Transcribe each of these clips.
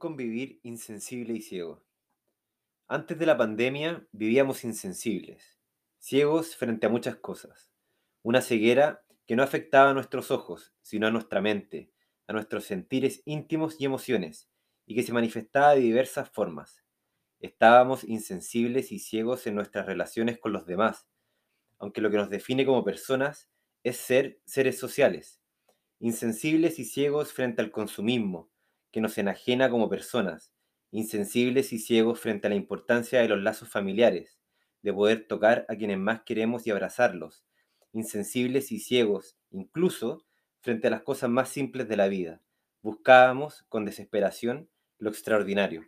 convivir insensible y ciego. Antes de la pandemia vivíamos insensibles, ciegos frente a muchas cosas. Una ceguera que no afectaba a nuestros ojos, sino a nuestra mente, a nuestros sentires íntimos y emociones, y que se manifestaba de diversas formas. Estábamos insensibles y ciegos en nuestras relaciones con los demás, aunque lo que nos define como personas es ser seres sociales, insensibles y ciegos frente al consumismo, que nos enajena como personas, insensibles y ciegos frente a la importancia de los lazos familiares, de poder tocar a quienes más queremos y abrazarlos, insensibles y ciegos, incluso frente a las cosas más simples de la vida. Buscábamos con desesperación lo extraordinario.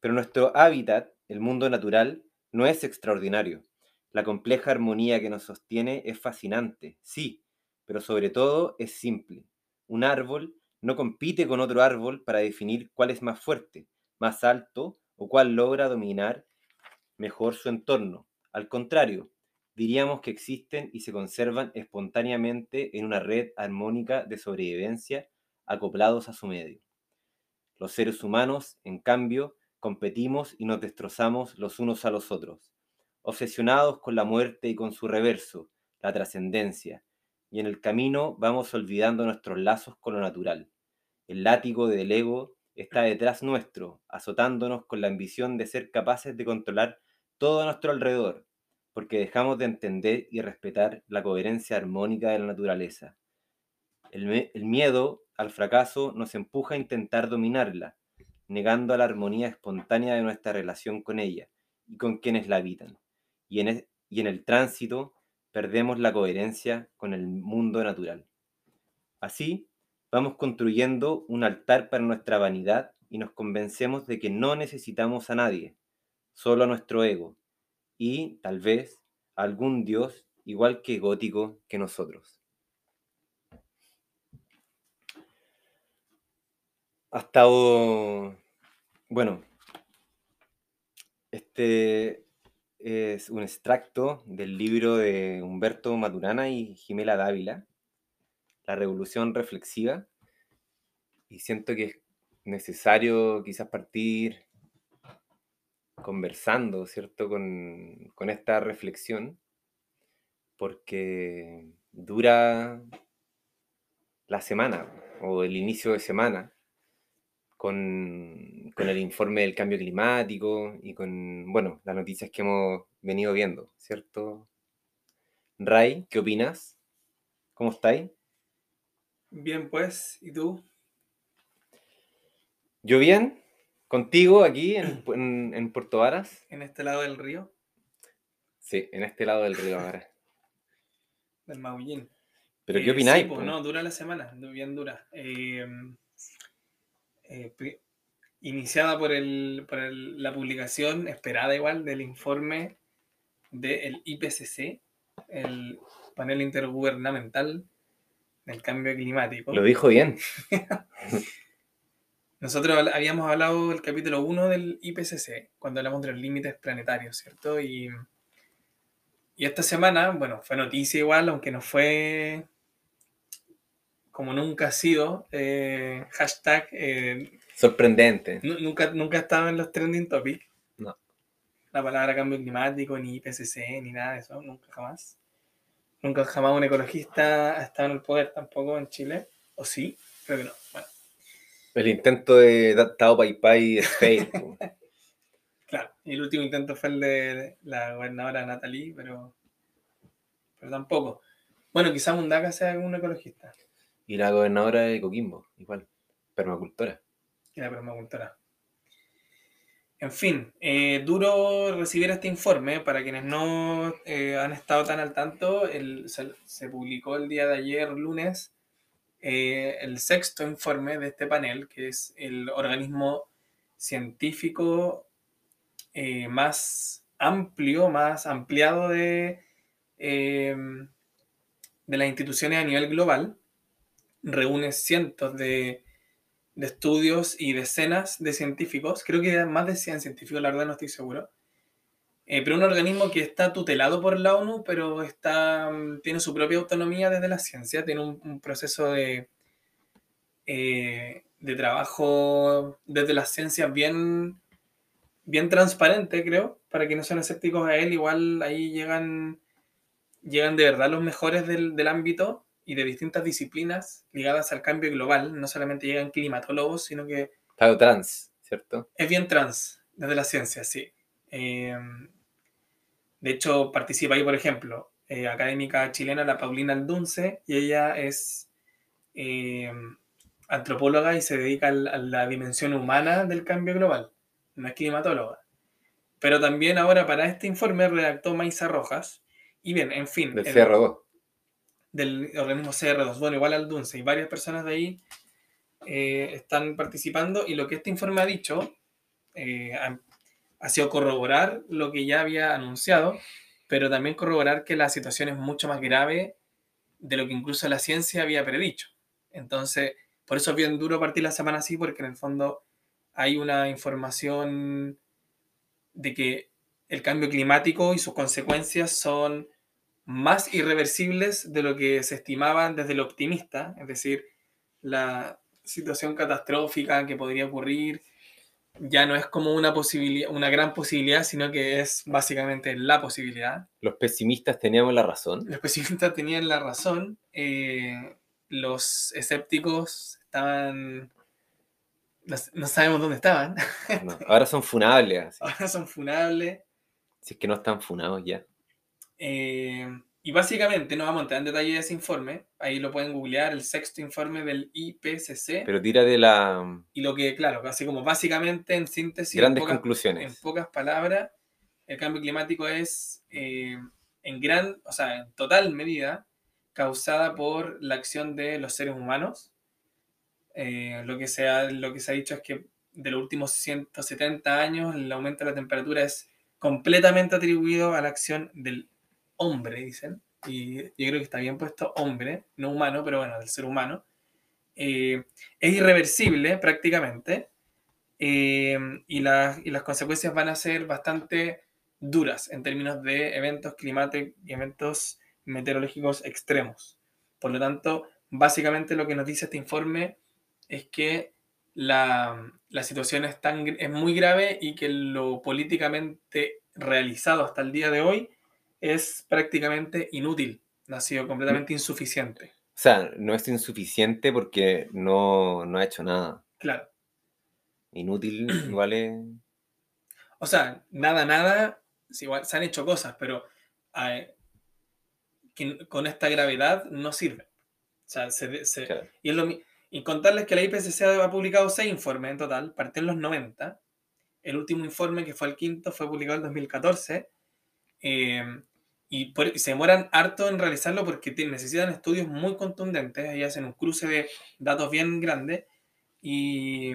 Pero nuestro hábitat, el mundo natural, no es extraordinario. La compleja armonía que nos sostiene es fascinante, sí, pero sobre todo es simple. Un árbol no compite con otro árbol para definir cuál es más fuerte, más alto o cuál logra dominar mejor su entorno. Al contrario, diríamos que existen y se conservan espontáneamente en una red armónica de sobrevivencia acoplados a su medio. Los seres humanos, en cambio, competimos y nos destrozamos los unos a los otros, obsesionados con la muerte y con su reverso, la trascendencia, y en el camino vamos olvidando nuestros lazos con lo natural. El látigo del ego está detrás nuestro, azotándonos con la ambición de ser capaces de controlar todo a nuestro alrededor, porque dejamos de entender y respetar la coherencia armónica de la naturaleza. El, miedo al fracaso nos empuja a intentar dominarla, negando a la armonía espontánea de nuestra relación con ella y con quienes la habitan. Y en, y en el tránsito perdemos la coherencia con el mundo natural. Así, vamos construyendo un altar para nuestra vanidad y nos convencemos de que no necesitamos a nadie, solo a nuestro ego y, tal vez, a algún Dios igual que gótico que nosotros. Hasta, bueno, este es un extracto del libro de Humberto Maturana y Jimela Dávila, La Revolución Reflexiva, y siento que es necesario quizás partir conversando, ¿cierto?, con, con esta reflexión, porque dura la semana o el inicio de semana con, con, el informe del cambio climático y con, bueno, las noticias que hemos venido viendo, ¿cierto? Ray, ¿qué opinas? ¿Cómo estáis? Bien, pues, ¿y tú? Yo bien, contigo aquí en, en, en Puerto Varas. ¿En este lado del río? Sí, en este lado del río ahora. del Maullín. ¿Pero qué opináis? Sí, pues, no, dura la semana, bien dura. Eh, eh, iniciada por, el, por el, la publicación esperada igual del informe del IPCC, el panel intergubernamental del cambio climático. Lo dijo bien. Nosotros habíamos hablado del capítulo 1 del IPCC, cuando hablamos de los límites planetarios, ¿cierto? Y, y esta semana, bueno, fue noticia igual, aunque no fue como nunca ha sido, eh, hashtag... Eh, Sorprendente. Nunca, nunca estaba en los trending topics. No. La palabra cambio climático, ni IPCC, ni nada de eso, nunca jamás. Nunca jamás un ecologista ha estado en el poder tampoco en Chile. ¿O sí? Creo que no. Bueno. El intento de Tao Pai Pai es claro, y el último intento fue el de la gobernadora Natalie, pero, pero tampoco. Bueno, quizás Mundaca sea un ecologista. Y la gobernadora de Coquimbo, igual, permacultora. La permacultora. En fin, eh, duro recibir este informe. Para quienes no eh, han estado tan al tanto, el, se, publicó el día de ayer, lunes, eh, el sexto informe de este panel, que es el organismo científico más amplio, más ampliado de, de las instituciones a nivel global. Reúne cientos de, de estudios y decenas de científicos, creo que más de 100 científicos, la verdad no estoy seguro, eh, pero un organismo que está tutelado por la ONU, pero está, tiene su propia autonomía desde la ciencia, tiene un, proceso de, eh, de trabajo desde las ciencias bien, bien transparente, creo. Para quienes son escépticos a él, igual ahí llegan, llegan de verdad los mejores del, del ámbito y de distintas disciplinas ligadas al cambio global. No solamente llegan climatólogos, sino que... Claro, trans, ¿cierto? Es bien trans, desde la ciencia, sí. Eh, de hecho, participa ahí, por ejemplo, eh, académica chilena, la Paulina Aldunce, y ella es eh, antropóloga y se dedica a la dimensión humana del cambio global, no es climatóloga. Pero también ahora para este informe redactó Maisa Rojas. Y bien, en fin. Del CR2. Del organismo CR2. Bueno, igual al Dunce y varias personas de ahí eh, están participando. Y lo que este informe ha dicho eh, ha, ha, sido corroborar lo que ya había anunciado, pero también corroborar que la situación es mucho más grave de lo que incluso la ciencia había predicho. Entonces, por eso es bien duro partir la semana así, porque en el fondo hay una información de que el cambio climático y sus consecuencias son más irreversibles de lo que se estimaba desde lo optimista, es decir, la situación catastrófica que podría ocurrir ya no es como una posibilidad, una gran posibilidad, sino que es básicamente la posibilidad. Los pesimistas teníamos la razón. Los pesimistas tenían la razón. Eh, los escépticos estaban. No, sabemos dónde estaban. ahora son funables. Ahora son funables. Si es que no están funados ya. Eh, y básicamente, no vamos a entrar en detalle de ese informe. Ahí lo pueden googlear, el sexto informe del IPCC. Pero tira de la. Y lo que, claro, así como básicamente en síntesis. Grandes conclusiones. En pocas palabras, el cambio climático es eh, en gran, o sea, en total medida, causada por la acción de los seres humanos eh, lo, que se ha, lo que se ha dicho es que de los últimos 170 años el aumento de la temperatura es completamente atribuido a la acción del hombre, dicen. Y yo creo que está bien puesto hombre, no humano, pero bueno, del ser humano. Eh, es irreversible prácticamente eh, y, y, las consecuencias van a ser bastante duras en términos de eventos climáticos y eventos meteorológicos extremos. Por lo tanto, básicamente lo que nos dice este informe es que la, situación es, tan, es muy grave y que lo políticamente realizado hasta el día de hoy es prácticamente inútil, ha sido completamente insuficiente. O sea, no es insuficiente porque no, ha hecho nada. Claro. Inútil es... O sea, nada, nada, igual, se han hecho cosas, pero eh, con esta gravedad no sirve. O sea, se, y es lo y contarles que la IPCC ha publicado seis informes en total, partió en los 90. El último informe, que fue el quinto, fue publicado en 2014. Eh, y, se demoran harto en realizarlo porque necesitan estudios muy contundentes. Ahí hacen un cruce de datos bien grande. Y,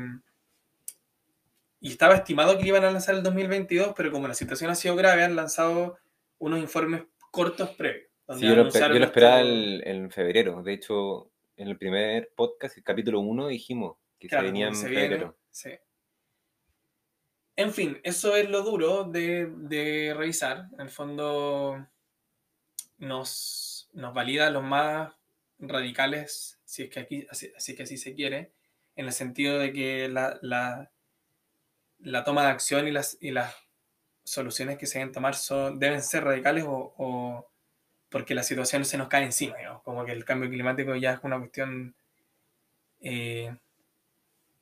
y estaba estimado que iban a lanzar el 2022, pero como la situación ha sido grave, han lanzado unos informes cortos previos. Sí, yo, lo, esperaba en febrero. De hecho, en el primer podcast, el capítulo 1, dijimos que se venía en febrero. Sí. En fin, eso es lo duro de, revisar. En el fondo nos, nos valida los más radicales, si es que aquí, así, que así se quiere, en el sentido de que la, la, toma de acción y las, y las soluciones que se deben tomar son, deben ser radicales o porque la situación se nos cae encima, como que el cambio climático ya es una cuestión, eh,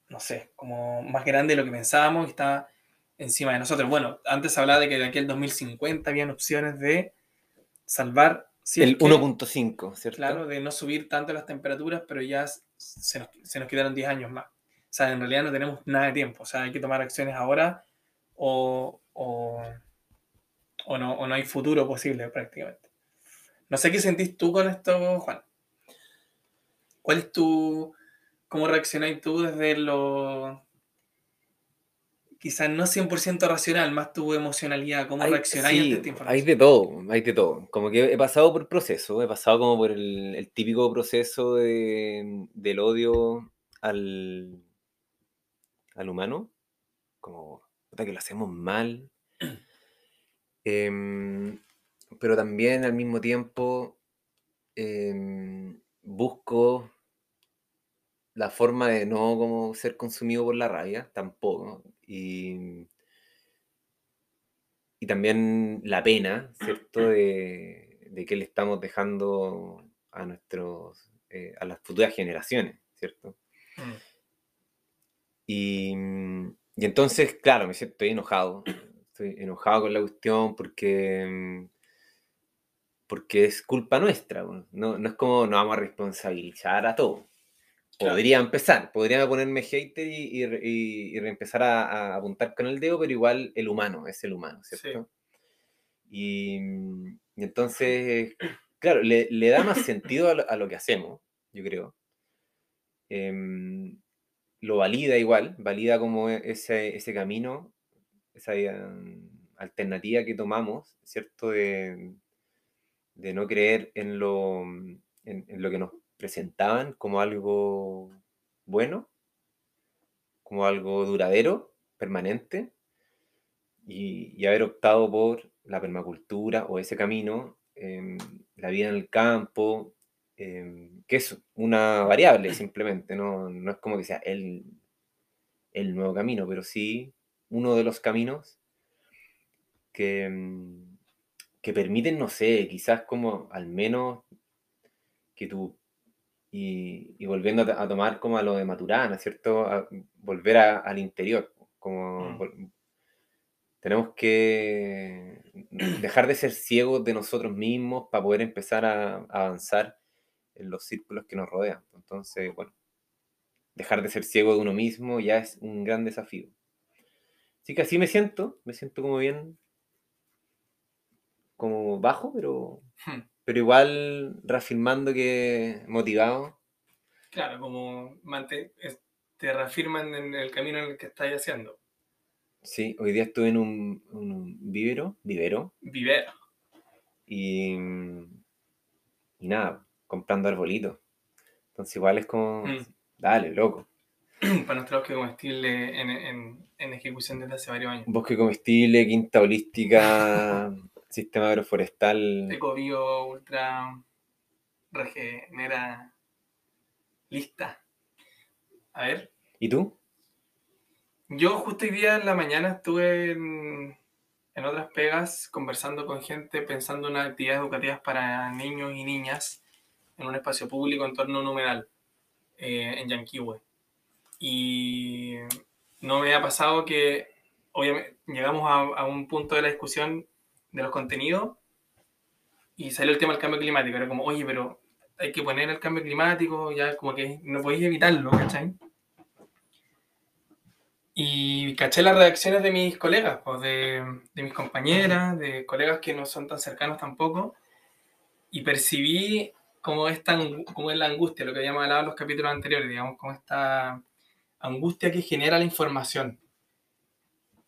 no sé, como más grande de lo que pensábamos y está encima de nosotros. Bueno, antes hablaba de que de aquí al 2050 habían opciones de salvar... el 1.5, ¿cierto? Claro, de no subir tanto las temperaturas, pero ya se nos, se nos quedaron 10 años más. O sea, en realidad no tenemos nada de tiempo, o sea, hay que tomar acciones ahora o, o, o, no, o no hay futuro posible prácticamente. No sé qué sentís tú con esto, Juan. ¿Cuál es tu. ¿Cómo reaccionáis tú desde lo. Quizás no 100% racional, más tu emocionalidad? ¿Cómo reaccionáis sí, esta información? Hay de todo, hay de todo. Como que he pasado por proceso, he pasado como por el, típico proceso de, del odio al, al humano. Como, que lo hacemos mal. eh, pero también al mismo tiempo em, busco la forma de no como ser consumido por la rabia, tampoco. Y, y también la pena, ¿cierto? De, de que le estamos dejando a nuestros eh, a las futuras generaciones, ¿cierto? Mm. Y, y entonces, claro, me siento, estoy enojado. Estoy enojado con la cuestión porque, mm, porque es culpa nuestra. No, no es como nos vamos a responsabilizar a todo. Podría empezar, podría ponerme hater y, y, empezar a, a apuntar con el dedo, pero igual el humano es el humano, ¿cierto? Y, y entonces, claro, le, le da más sentido a lo, a lo que hacemos, yo creo. Em, lo valida igual, valida como e- ese, ese camino, esa em, alternativa que tomamos, ¿cierto? De, de no creer en lo, en, en lo que nos presentaban como algo bueno, como algo duradero, permanente, y, y haber optado por la permacultura o ese camino, em, la vida en el campo, em, que es una variable simplemente, no, no es como que sea el, el nuevo camino, pero sí uno de los caminos que, em, que permiten, no sé, quizás como al menos que tú, y, y volviendo a, to- a tomar como a lo de Maturana, ¿cierto? A volver a- al interior, como Mm. vol- tenemos que dejar de ser ciegos de nosotros mismos para poder empezar a, a avanzar en los círculos que nos rodean. Entonces, bueno, dejar de ser ciego de uno mismo ya es un gran desafío. Así que así me siento, me siento como bien, como bajo, pero, Hmm. Pero igual reafirmando que motivado. Claro, como te reafirman en el camino en el que estás haciendo. Sí, hoy día estuve en un, un vivero, vivero, Viver. y, y nada, comprando arbolitos. Entonces igual es como, Mm. dale, loco. Para nuestro bosque comestible en, en, en ejecución desde hace varios años. Bosque comestible, quinta holística, sistema agroforestal. Ecobio, ultra, regenera, lista. A ver, ¿Y tú? yo justo hoy día en la mañana estuve en, en otras pegas conversando con gente, pensando en actividades educativas para niños y niñas en un espacio público en torno a un humedal eh, en Yanquihue. Y no me ha pasado que, obviamente, llegamos a, a un punto de la discusión de los contenidos y salió el tema del cambio climático. Era como, oye, pero hay que poner el cambio climático, ya como que no podéis evitarlo, ¿cachai? Y caché las reacciones de mis colegas, pues de, de mis compañeras, de colegas que no son tan cercanos tampoco, y percibí como esta como es la angustia, lo que habíamos hablado en los capítulos anteriores, digamos, como esta angustia que genera la información.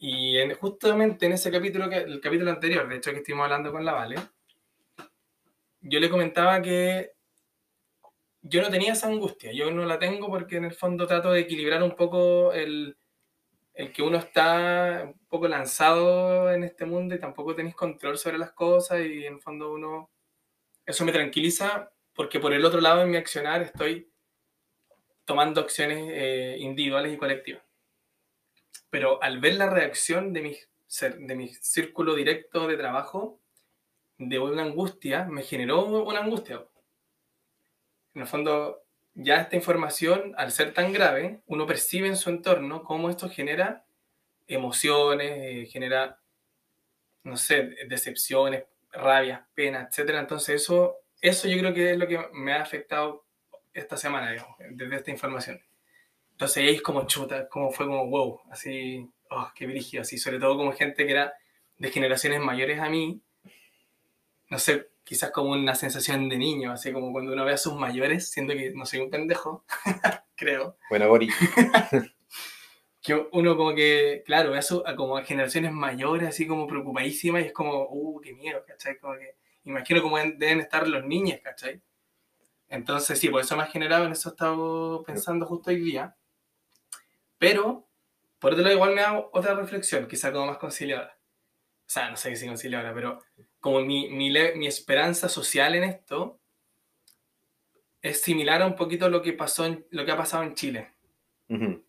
Y en- justamente en ese capítulo, que, el capítulo anterior, de hecho que estuvimos hablando con la Vale, yo le comentaba que yo no tenía esa angustia, yo no la tengo porque en el fondo trato de equilibrar un poco el, el que uno está un poco lanzado en este mundo y tampoco tenéis control sobre las cosas y en el fondo uno, eso me tranquiliza porque por el otro lado en mi accionar estoy tomando acciones eh, individuales y colectivas. Pero al ver la reacción de mi, de mi círculo directo de trabajo, de una angustia, me generó una angustia. En el fondo, ya esta información, al ser tan grave, uno percibe en su entorno cómo esto genera emociones, eh, genera, no sé, decepciones, rabias, penas, etc. Entonces eso, eso yo creo que es lo que me ha afectado esta semana, digamos, desde esta información. Entonces ahí es como chuta, como fue como wow, así, oh, qué brígido, así, sobre todo como gente que era de generaciones mayores a mí, no sé, quizás como una sensación de niño, así como cuando uno ve a sus mayores, siendo que no soy un pendejo, creo, Bueno, Boris, que uno como que, claro, ve a, su- a como a generaciones mayores, así como preocupadísimas, y es como, uh, qué miedo, ¿cachai? Como que, imagino cómo deben deben estar los niños, ¿cachai? Entonces, sí, por eso me ha generado, en eso he estado pensando justo hoy día. Pero, por otro lado, igual me da otra reflexión, quizá como más conciliadora. O sea, no sé si conciliadora, pero como mi, mi, mi esperanza social en esto es similar a un poquito lo que, pasó en, lo que ha pasado en Chile. Ujú.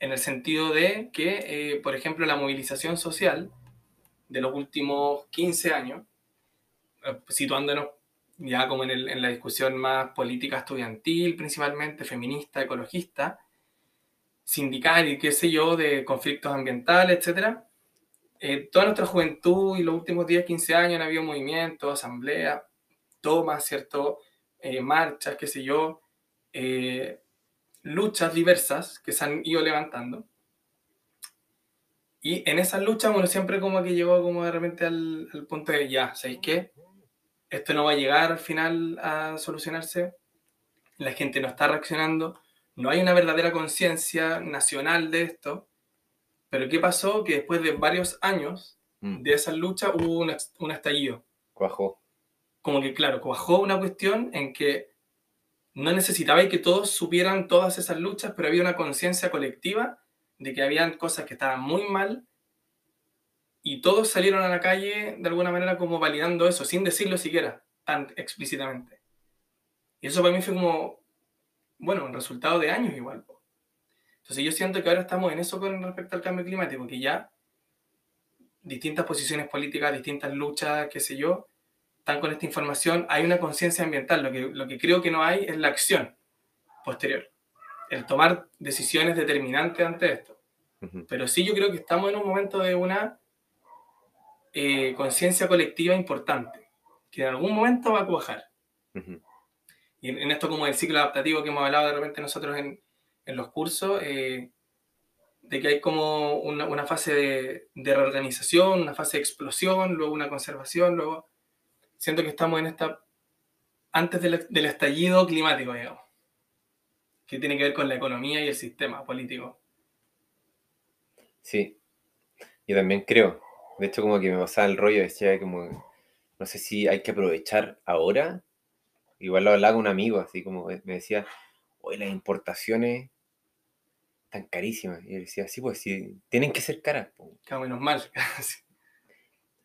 En el sentido de que, eh, por ejemplo, la movilización social de los últimos 15 años, eh, situándonos ya como en, el- en la discusión más política estudiantil, principalmente feminista, ecologista, sindical y qué sé yo, de conflictos ambientales, etcétera. Eh, toda nuestra juventud y los últimos 10, 15 años han habido movimientos, asambleas, tomas, ¿cierto? Eh, marchas, qué sé yo, eh, luchas diversas que se han ido levantando. Y en esas luchas, bueno, siempre como que llegó como de repente al, al punto de, ya, ¿sabéis qué? Esto no va a llegar al final a solucionarse, la gente no está reaccionando, no hay una verdadera conciencia nacional de esto, pero ¿qué pasó? Que después de varios años Mm. de esas luchas hubo un estallido. Cuajó. Como que, claro, cuajó una cuestión en que no necesitaba que todos supieran todas esas luchas, pero había una conciencia colectiva de que habían cosas que estaban muy mal y todos salieron a la calle de alguna manera como validando eso, sin decirlo siquiera tan explícitamente. Y eso para mí fue como, bueno, un resultado de años igual. Entonces yo siento que ahora estamos en eso con respecto al cambio climático, que ya distintas posiciones políticas, distintas luchas, qué sé yo, están con esta información, hay una conciencia ambiental, lo que, lo que creo que no hay es la acción posterior, el tomar decisiones determinantes ante esto. Pero sí yo creo que estamos en un momento de una eh, conciencia colectiva importante, que en algún momento va a cuajar. Ujú. Y en, esto como del ciclo adaptativo que hemos hablado de repente nosotros en, los cursos, eh, de que hay como una, fase de, de reorganización, una fase de explosión, luego una conservación, luego... Siento que estamos en esta... antes del, del estallido climático, digamos, que tiene que ver con la economía y el sistema político. Sí, yo también creo. De hecho, como que me pasaba el rollo, decía como, no sé si hay que aprovechar ahora. Igual lo hablaba con un amigo, así como me decía, hoy las importaciones están carísimas. Y yo decía, sí, pues sí, tienen que ser caras. po". Cada menos mal.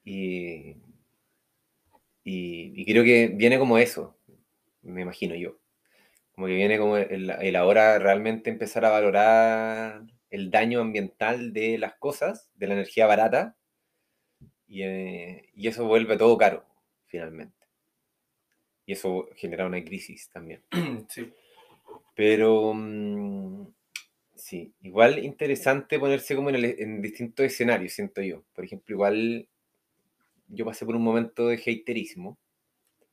Y, y, y creo que viene como eso, me imagino yo. Como que viene como el, el ahora realmente empezar a valorar el daño ambiental de las cosas, de la energía barata, y, eh, y eso vuelve todo caro, finalmente. Y eso genera una crisis también. sí. Pero mm, sí, igual interesante ponerse como en, el- en distintos escenarios, siento yo. Por ejemplo, igual yo pasé por un momento de haterismo.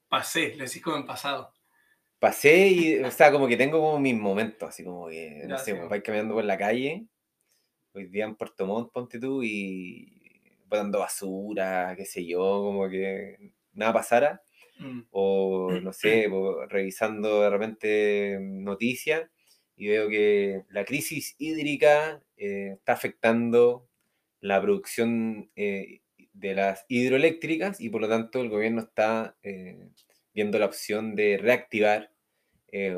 Pasé, lo decís como en pasado. Pasé y, o sea, como que tengo como mis momentos, así como que, no Ya, sé, sí. pues, vais caminando por la calle, hoy día en Puerto Montt, ponte tú, y botando basura, qué sé yo, como que nada pasara. Mm, o no sé, revisando de repente noticias y veo que la crisis hídrica eh, está afectando la producción eh, de las hidroeléctricas y por lo tanto el gobierno está eh, viendo la opción de reactivar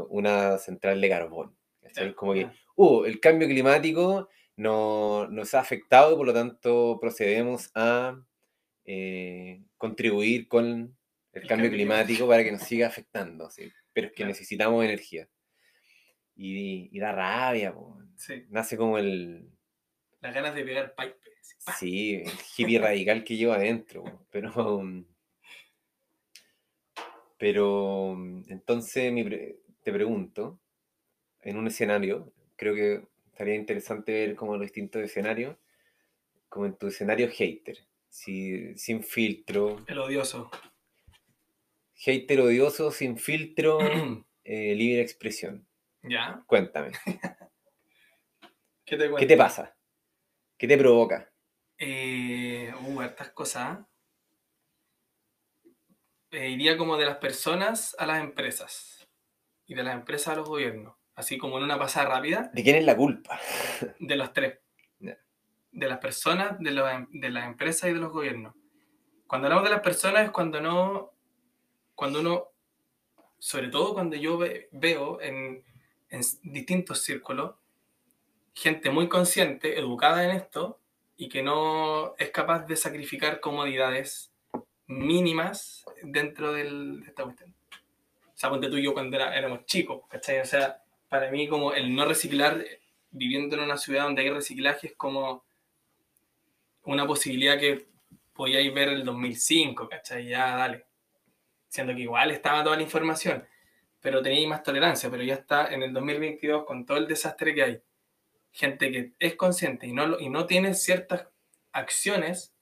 una central de carbón. Ya, Como que, uh, el cambio climático no- nos ha afectado y por lo tanto procedemos a contribuir con el, El cambio cambio climático para que nos siga afectando, ¿sí? pero es que Claro. necesitamos energía. Y, y da rabia. Sí, nace como el, las ganas de pegar pipe. sí, el hippie radical que llevo adentro, po. pero, um, pero um, entonces mi pre- te pregunto, en un escenario, creo que estaría interesante ver como los distintos escenarios, como en tu escenario hater, si, sin filtro, El odioso. Hater odioso, sin filtro, eh, libre expresión. ¿Ya? Cuéntame, ¿Qué te cuento? ¿qué te pasa? ¿Qué te provoca? Eh, uh, hartas cosas. Eh, iría como de las personas a las empresas. Y de las empresas a los gobiernos. Así como en una pasada rápida, ¿De quién es la culpa? de los tres. De las personas, de, los em- de las empresas y de los gobiernos. Cuando hablamos de las personas es cuando no. Cuando uno. Sobre todo cuando yo ve- veo en, en distintos círculos gente muy consciente, educada en esto y que no es capaz de sacrificar comodidades mínimas dentro del, de esta cuestión. O sea, ponte tú y yo cuando era- éramos chicos, ¿cachai? O sea, para mí como el no reciclar, viviendo en una ciudad donde hay reciclaje, es como una posibilidad que podíais ver el 2005, ¿cachai? Ya, dale. Siendo que igual estaba toda la información, pero teníais más tolerancia, pero ya está en el 2022 con todo el desastre que hay. Gente que es consciente y no, y no tiene ciertas acciones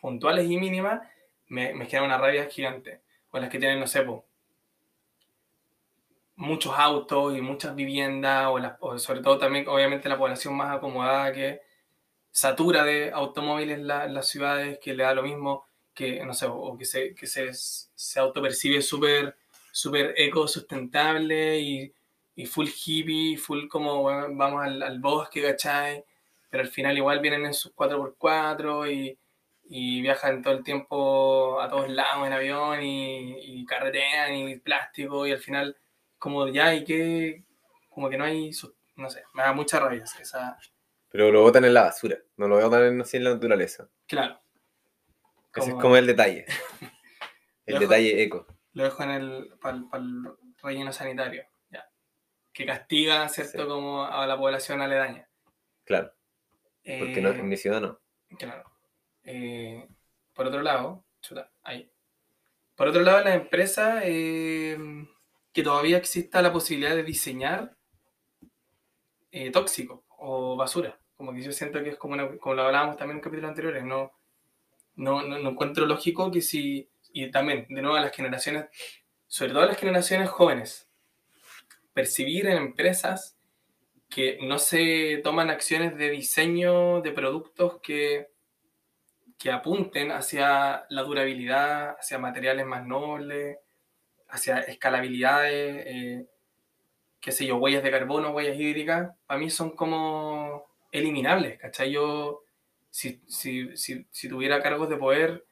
puntuales y mínimas, me, me genera una rabia gigante. O las que tienen, no sé, po, muchos autos y muchas viviendas, o, las- o sobre todo también, obviamente, la población más acomodada que satura de automóviles la- las ciudades, que le da lo mismo que, no sé, o que se, que se, se autopercibe súper súper eco-sustentable y, y full hippie, full como bueno, vamos al, al bosque, ¿cachai? Pero al final igual vienen en sus 4x4 y, y viajan todo el tiempo a todos lados en avión y, y carretean y plástico y al final como ya y que como que no hay, no sé, me da mucha rabia esa, Pero lo botan en la basura, no lo botan así en la naturaleza. claro. Ese es Como- el detalle. El dejo- detalle eco. Lo dejo en el para el relleno sanitario, ya. Que castiga, ¿cierto? Sí. Como a la población aledaña. Claro, porque no, Eh, en mi ciudad no. Claro. Eh, por otro lado, chuta, ahí. Por otro lado, la empresa, eh, que todavía exista la posibilidad de diseñar eh, tóxico o basura. Como que yo siento que es como, una- como lo hablábamos también en capítulos anteriores, no, no, no, encuentro lógico que si, y también, de nuevo, a las generaciones, sobre todo a las generaciones jóvenes, percibir en empresas que no se toman acciones de diseño de productos que, que apunten hacia la durabilidad, hacia materiales más nobles, hacia escalabilidades, eh, qué sé yo, huellas de carbono, huellas hídricas, para mí son como eliminables, ¿cachai? Yo, si, si, si, si tuviera cargos de poder,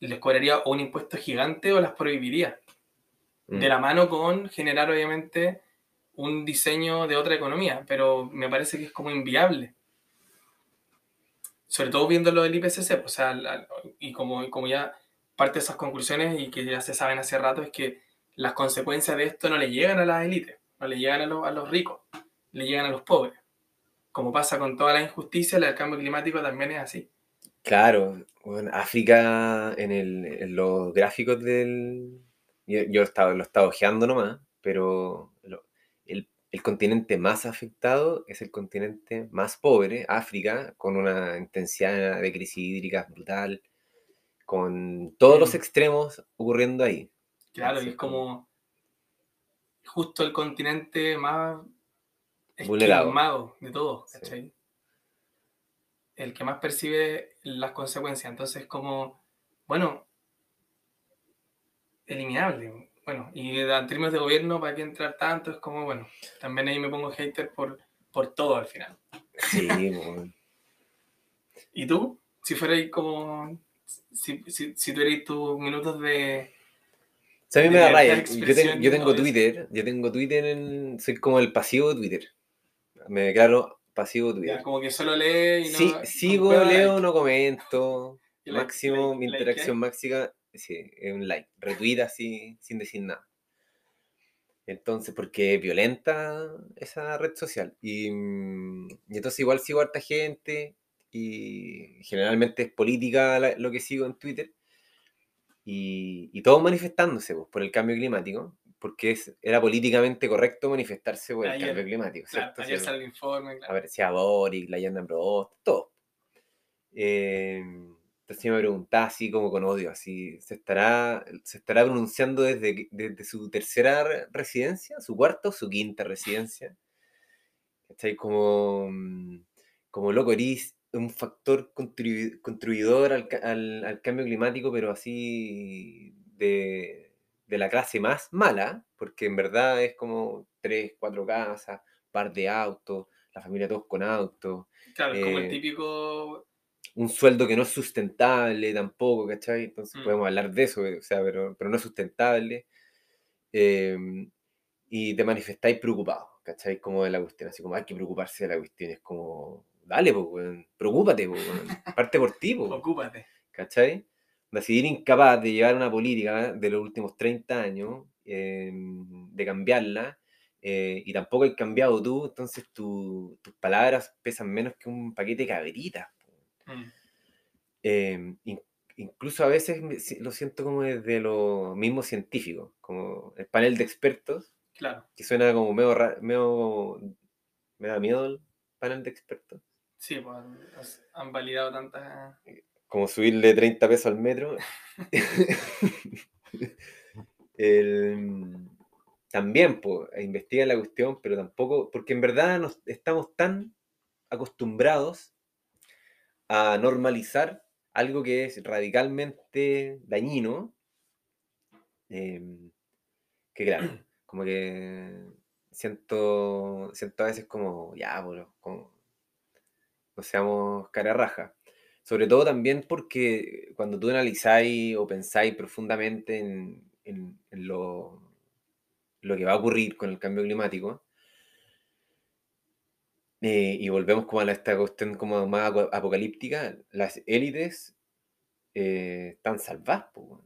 les cobraría un impuesto gigante o las prohibiría Mm. de la mano con generar obviamente un diseño de otra economía, pero me parece que es como inviable. Sobre todo viendo lo del IPCC, o sea, la- y como, como ya parte de esas conclusiones y que ya se saben hace rato es que las consecuencias de esto no le llegan a las élites, no le llegan a los, a los ricos, le llegan a los pobres. Como pasa con toda la injusticia, el cambio climático también es así. Claro, bueno, África en, el, en los gráficos del... Yo, yo estaba, lo estaba ojeando nomás, pero lo- el, el continente más afectado es el continente más pobre, África, con una intensidad de crisis hídrica brutal, con todos los extremos ocurriendo ahí. Claro, y es como justo el continente más Vulnerado. de todos, Sí. ¿cachai? El que más percibe las consecuencias. Entonces, como, bueno, eliminable. Bueno, y en términos de gobierno, ¿para qué entrar tanto? Es como, bueno, también ahí me pongo hater por, por todo al final. Sí, bueno. ¿Y tú? Si fuera ahí como, si, si, si tuvierais tus minutos de... O sea, a mí me da raya. Yo, tengo- yo tengo Twitter, yo tengo Twitter en... Soy como el pasivo de Twitter. Me declaro pasivo de ya, Twitter. como que solo lee y no... Sí, no sigo, juega leo, like. no comento. Máximo, like- mi like, interacción máxima, sí, es un like. Retweet así, sin decir nada. Entonces, porque es violenta esa red social. Y, mm, y entonces igual sigo a harta gente y generalmente es política la- lo que sigo en Twitter. Y, y todos manifestándose pues, por el cambio climático, porque es, era políticamente correcto manifestarse por el Ayer, cambio climático. Claro, ¿cierto? ayer sale el informe, claro. aparecía Boric, la Yanda todo. Eh, entonces yo me preguntaba así como con odio, así, ¿se estará, se estará pronunciando desde, desde su tercera re- residencia, su cuarta o su quinta residencia? ¿Cachai? Como, mm, como loco, eres un factor contribu- contribuidor al, al- al cambio climático, pero así de, de la clase más mala, porque en verdad es como tres, cuatro casas, par de autos, la familia todos con autos, Claro, es como el eh, típico. un sueldo que no es sustentable tampoco, ¿cachai? Entonces Mm. podemos hablar de eso, o sea, pero, pero no es sustentable. em, y te manifestáis preocupados, ¿cachai? Como de la cuestión, así como hay que preocuparse de la cuestión, es como, dale, pues, preocúpate, pues, parte por ti, pues, Ocúpate. ¿cachai? Decidir incapaz de llevar una política de los últimos 30 años, eh, de cambiarla, eh, y tampoco hay cambiado tú, entonces tu- tus palabras pesan menos que un paquete de cabritas. Mm. Eh, in- incluso a veces lo siento como desde lo mismo científico, como el panel de expertos, Claro, que suena como medio, medio me da miedo el panel de expertos. sí, pues has- han validado tantas. Como subirle 30 pesos al metro. El- también, pues, investiga la cuestión, pero tampoco, porque en verdad nos estamos tan acostumbrados a normalizar algo que es radicalmente dañino, em, que claro, como que siento, siento a veces como, ya, bueno, como, no seamos cara raja. Sobre todo también porque cuando tú analizáis o pensáis profundamente en, lo, lo que va a ocurrir con el cambio climático, eh, y volvemos como a esta cuestión como más apo- apocalíptica, las élites eh, están salvadas, po,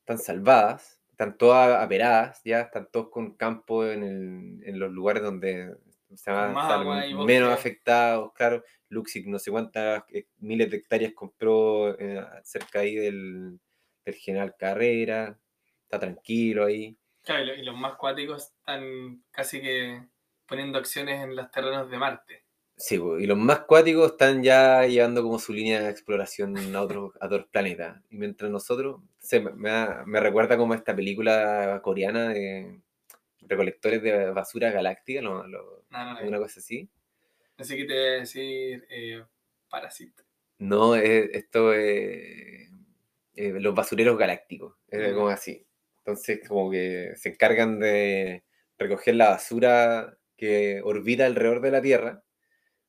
están salvadas, están todas aperadas, ya están todos con campo en, el- en los lugares donde se van a estar menos afectados, claro. Luxic no sé cuántas eh, miles de hectáreas compró eh, cerca ahí del, del General Carrera, está tranquilo ahí. Claro, y lo- y los más cuáticos están casi que poniendo acciones en los terrenos de Marte. Sí, y los más cuáticos están ya llevando como su línea de exploración a otros, a otros planetas. Y mientras nosotros, se me, me recuerda como esta película coreana de recolectores de basura galáctica, lo- lo- No, no, no. una cosa así. Así que te voy a decir eh. No, es- esto es eh, los basureros galácticos, es Mm. como así. Entonces, como que se encargan de recoger la basura que orbita alrededor de la Tierra,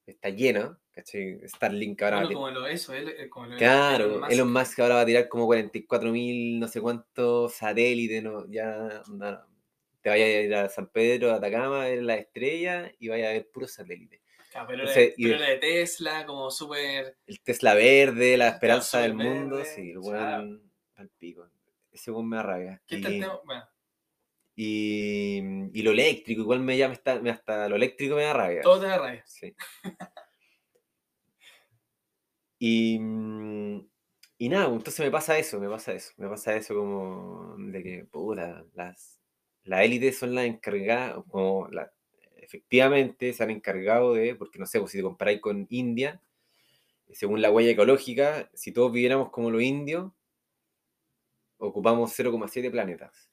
está llena, ¿cachai? Starlink ahora va a Bueno, como lo eso, él- eh, como lo Claro, Elon Musk. Elon Musk ahora va a tirar como 44.000 no sé cuántos satélites, no, ya te vaya a ir a San Pedro, a Atacama, a ver la estrella y vaya a ver puros satélites. Claro, pero, Entonces, era de Tesla, como súper. El Tesla verde, la esperanza del mundo, verde, sí, el weón al pico. Ese weón me da rabia. ¿Qué tal Y, tema? Bueno, y, y lo eléctrico, igual me llama hasta, lo eléctrico me da rabia. todo te da rabia. Sí. Y, y nada, pues, entonces me pasa eso, me pasa eso, me pasa eso como de que, puta, las, las élites son las encargadas, como la- efectivamente se han encargado de, porque no sé, pues si te comparáis con India, según la huella ecológica, si todos viviéramos como los indios, ocupamos 0,7 planetas.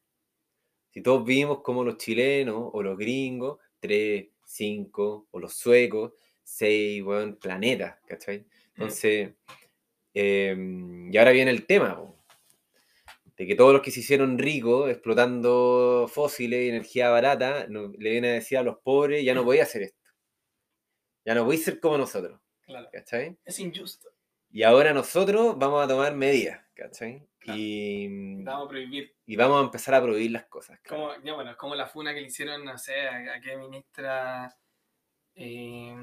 Si todos vivimos como los chilenos o los gringos, 3, 5, o los suecos, 6, weón, planetas, ¿cachai? Entonces, em, y ahora viene el tema, de que todos los que se hicieron ricos explotando fósiles y energía barata, no- le vienen a decir a los pobres, ya no podéis hacer esto. Ya no podéis ser como nosotros, Claro. ¿cachai? Es injusto. Y ahora nosotros vamos a tomar medidas, ¿cachai? Claro. Y, Vamos a prohibir. y vamos a empezar a prohibir las cosas. Como, ya bueno, es como la funa que le hicieron, no sé, a, a qué ministra eh,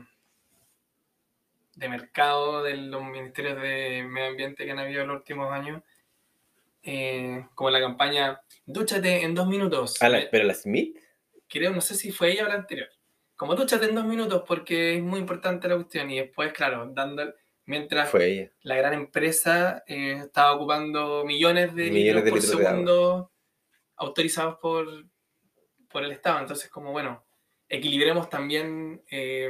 de mercado de los ministerios de medio ambiente que han habido en los últimos años. Eh, como la campaña Dúchate en dos minutos. Ah, la- Me- pero la Smith, creo, no sé si fue ella o la anterior. Como dúchate en dos minutos porque es muy importante la cuestión. Y después, claro, dando, mientras fue ella. la gran empresa eh, estaba ocupando millones de Millones litros de por litros de agua. segundo autorizados por, por el Estado. Entonces, como bueno, equilibremos también eh,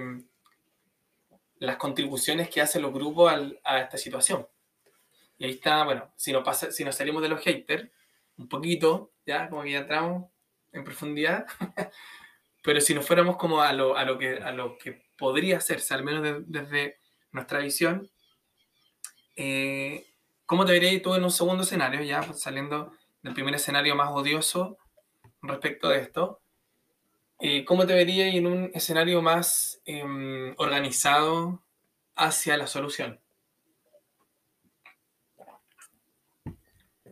las contribuciones que hacen los grupos al- a esta situación. Y ahí está, bueno, si nos, pasa, si nos salimos de los haters, un poquito, ya, como que ya entramos en profundidad, pero si nos fuéramos como a lo, a lo, que, a lo que podría hacerse, al menos de- desde nuestra visión, eh, ¿cómo te verías tú en un segundo escenario, ya saliendo del primer escenario más odioso respecto de esto? Eh, ¿Cómo te verías en un escenario más em, organizado hacia la solución?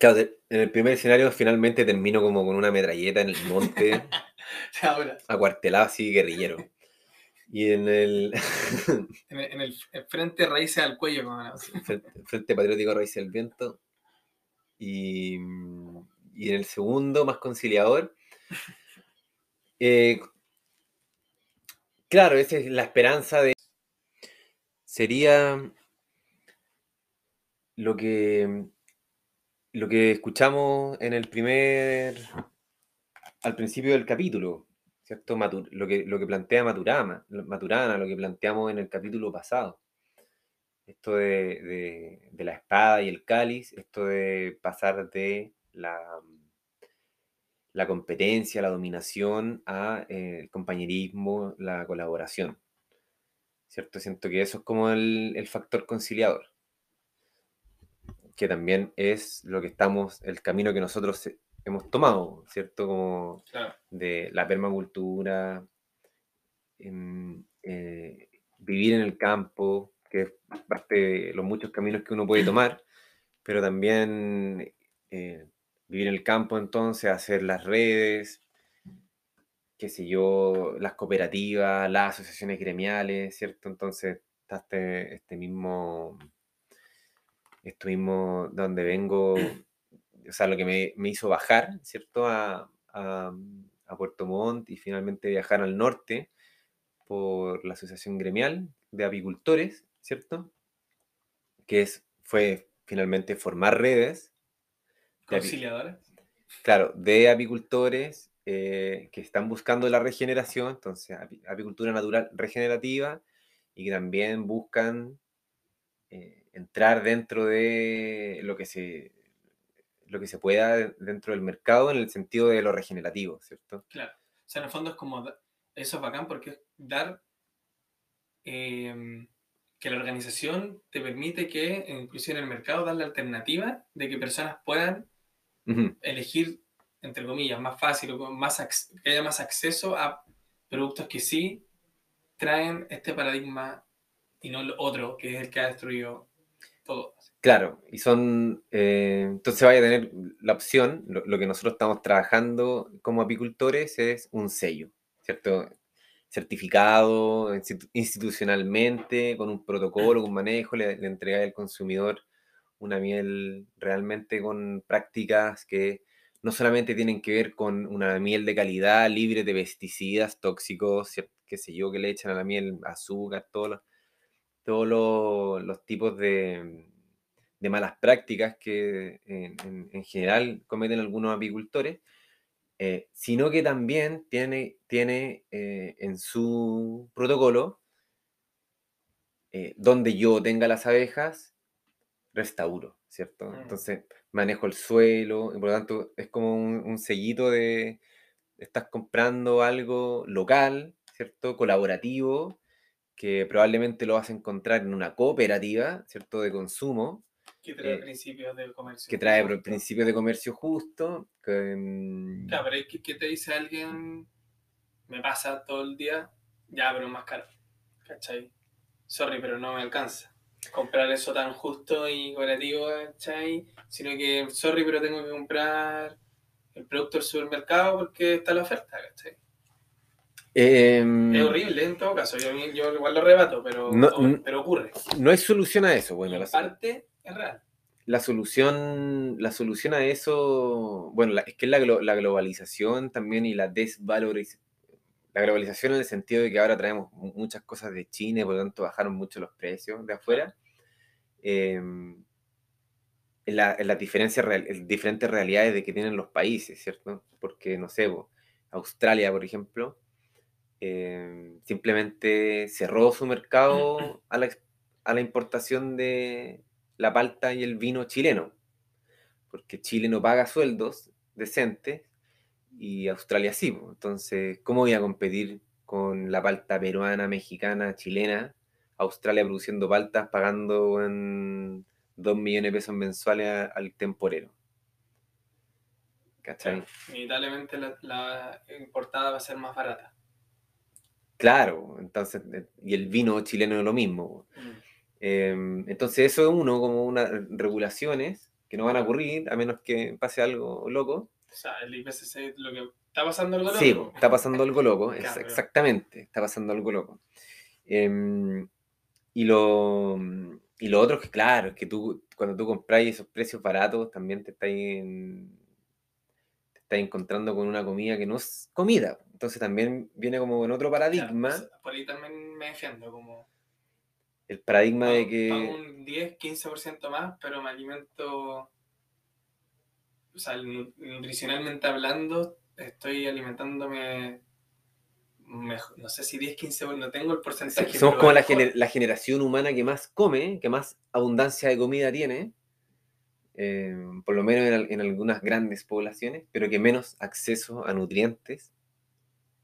Claro, en el primer escenario finalmente termino como con una metralleta en el monte, Ahora, acuartelado así, guerrillero. Y en el en el, en el- el frente raíces al cuello, como la- Frente, Frente Patriótico Raíz del Viento, Y, y en el segundo, más conciliador, eh, claro, esa es la esperanza de... Sería lo que, lo que escuchamos en el primer, al principio del capítulo, ¿cierto? lo, que, lo que plantea Maturana, Maturana, lo que planteamos en el capítulo pasado. Esto de, de la espada y el cáliz, esto de pasar de la, la competencia, la dominación, a eh, el compañerismo, la colaboración. ¿Cierto? Siento que eso es como el, factor conciliador, que también es lo que estamos, el camino que nosotros hemos tomado, ¿cierto? Como de la permacultura, em, eh, vivir en el campo, que es parte de los muchos caminos que uno puede tomar, pero también eh, vivir en el campo entonces, hacer las redes, qué sé yo, las cooperativas, las asociaciones gremiales, ¿cierto? Entonces está este, este mismo, esto mismo donde vengo, o sea, lo que me, hizo bajar, ¿cierto? A, Puerto Montt y finalmente viajar al norte por la Asociación Gremial de Apicultores, ¿cierto? Que es, fue finalmente formar redes ¿Conciliadores? Claro, de apicultores eh, que están buscando la regeneración, entonces apicultura natural regenerativa, y que también buscan eh, entrar dentro de lo que se lo que se pueda dentro del mercado en el sentido de lo regenerativo, ¿cierto? Claro. O sea, en el fondo es como, eso es bacán porque es dar em, que la organización te permite que, inclusive en el mercado, dar la alternativa de que personas puedan elegir, entre comillas, más fácil o más que haya más acceso a productos que sí traen este paradigma y no el otro, que es el que ha destruido todo. Claro, y son, eh, entonces vaya a tener la opción, lo, que nosotros estamos trabajando como apicultores es un sello, ¿cierto? Certificado institucionalmente, con un protocolo, con un manejo, le, entrega al consumidor una miel realmente con prácticas que no solamente tienen que ver con una miel de calidad, libre de pesticidas tóxicos, qué sé yo, que le echan a la miel azúcar, todos los, todos los, tipos de, malas prácticas que en, general cometen algunos apicultores, eh, sino que también tiene, tiene eh, en su protocolo, eh, donde yo tenga las abejas, restauro, ¿cierto? Mm. Entonces manejo el suelo y por lo tanto es como un, sellito de, estás comprando algo local, ¿cierto? Colaborativo, que probablemente lo vas a encontrar en una cooperativa, ¿cierto? De consumo. Que trae eh, principios de comercio. Que trae principios de comercio justo. Que, claro, pero ¿qué, te dice alguien? Me pasa todo el día, ya, pero más caro. ¿Cachai? Sorry, pero no me alcanza comprar eso tan justo y cooperativo, ¿cachai? Sino que, sorry, pero tengo que comprar el producto del supermercado porque está la oferta, ¿cachai? Em, es horrible en todo caso, yo, igual lo rebato, pero, pero ocurre. No hay solución a eso, bueno. La parte es real. La solución, la solución a eso, bueno, es que la, la globalización también y la desvalorización, la globalización en el sentido de que ahora traemos muchas cosas de China y por lo tanto bajaron mucho los precios de afuera. Em, en, la, las diferencias, diferentes realidades de que tienen los países, ¿cierto? Porque, no sé, Australia, por ejemplo, em, simplemente cerró su mercado a la, a la importación de la palta y el vino chileno, porque Chile no paga sueldos decentes y Australia sí. Entonces, ¿cómo voy a competir con la palta peruana, mexicana, chilena? Australia produciendo paltas, pagando en 2 millones de pesos mensuales al temporero. ¿Cachai? inevitablemente la, importada va a ser más barata. Claro, entonces, eh, y el vino chileno es lo mismo. Mm. Em, entonces, eso es uno, como unas regulaciones que no van a ocurrir a menos que pase algo loco. O sea, el IPCC, lo que está pasando algo loco. Sí, está pasando algo loco, exactamente, está pasando algo loco. Em, y lo, Y lo otro es que, claro, es que tú, cuando tú compras esos precios baratos, también te estás, te estás encontrando con una comida que no es comida. Entonces también viene como en otro paradigma. Claro, pues, por ahí también me defiendo, como el paradigma de que... pago un 10, 15% más, pero me alimento, o sea, nu- nutricionalmente hablando, estoy alimentándome, mejor, no sé si 10, 15, no tengo el porcentaje. Sí, somos como la, mejor. gener- la generación humana que más come, que más abundancia de comida tiene, eh, por lo menos en algunas grandes poblaciones, pero que menos acceso a nutrientes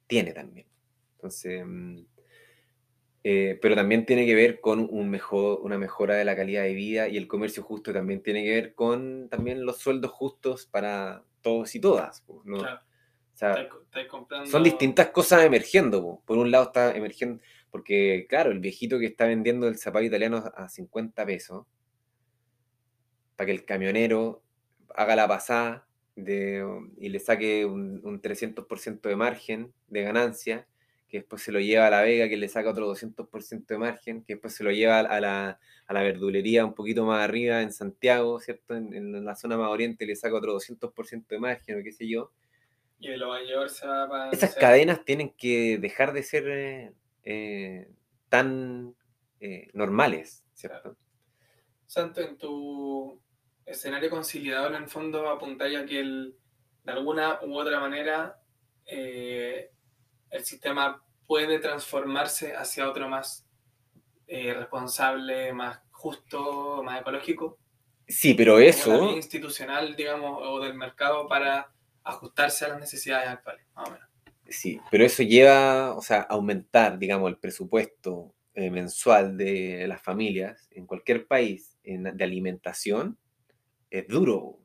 tiene también. Entonces, mm, eh, pero también tiene que ver con un mejor, una mejora de la calidad de vida y el comercio justo también tiene que ver con también los sueldos justos para todos y todas. ¿no? Claro, O sea, estáis comprando... son distintas cosas emergiendo. po. Por un lado está emergiendo, porque claro, el viejito que está vendiendo el zapato italiano a 50 pesos, para que el camionero haga la pasada de, y le saque un, un 300% de margen de ganancia, que después se lo lleva a la Vega, que le saca otro 200% de margen, que después se lo lleva a la, a la verdulería un poquito más arriba en Santiago, ¿cierto? En, en la zona más oriente le saca otro 200% de margen o qué sé yo. Y lo llevar, se va para... Esas cadenas tienen que dejar de ser eh, eh, tan eh, normales, ¿cierto? Santo, en tu escenario conciliador, en el fondo apuntáis a que el, de alguna u otra manera eh, el sistema puede transformarse hacia otro más eh, responsable, más justo, más ecológico. Sí, pero eso, institucional, digamos, o del mercado para ajustarse a las necesidades actuales, más o menos. sí, pero eso lleva, o sea, aumentar, digamos, el presupuesto eh, mensual de las familias en cualquier país en- de alimentación es duro.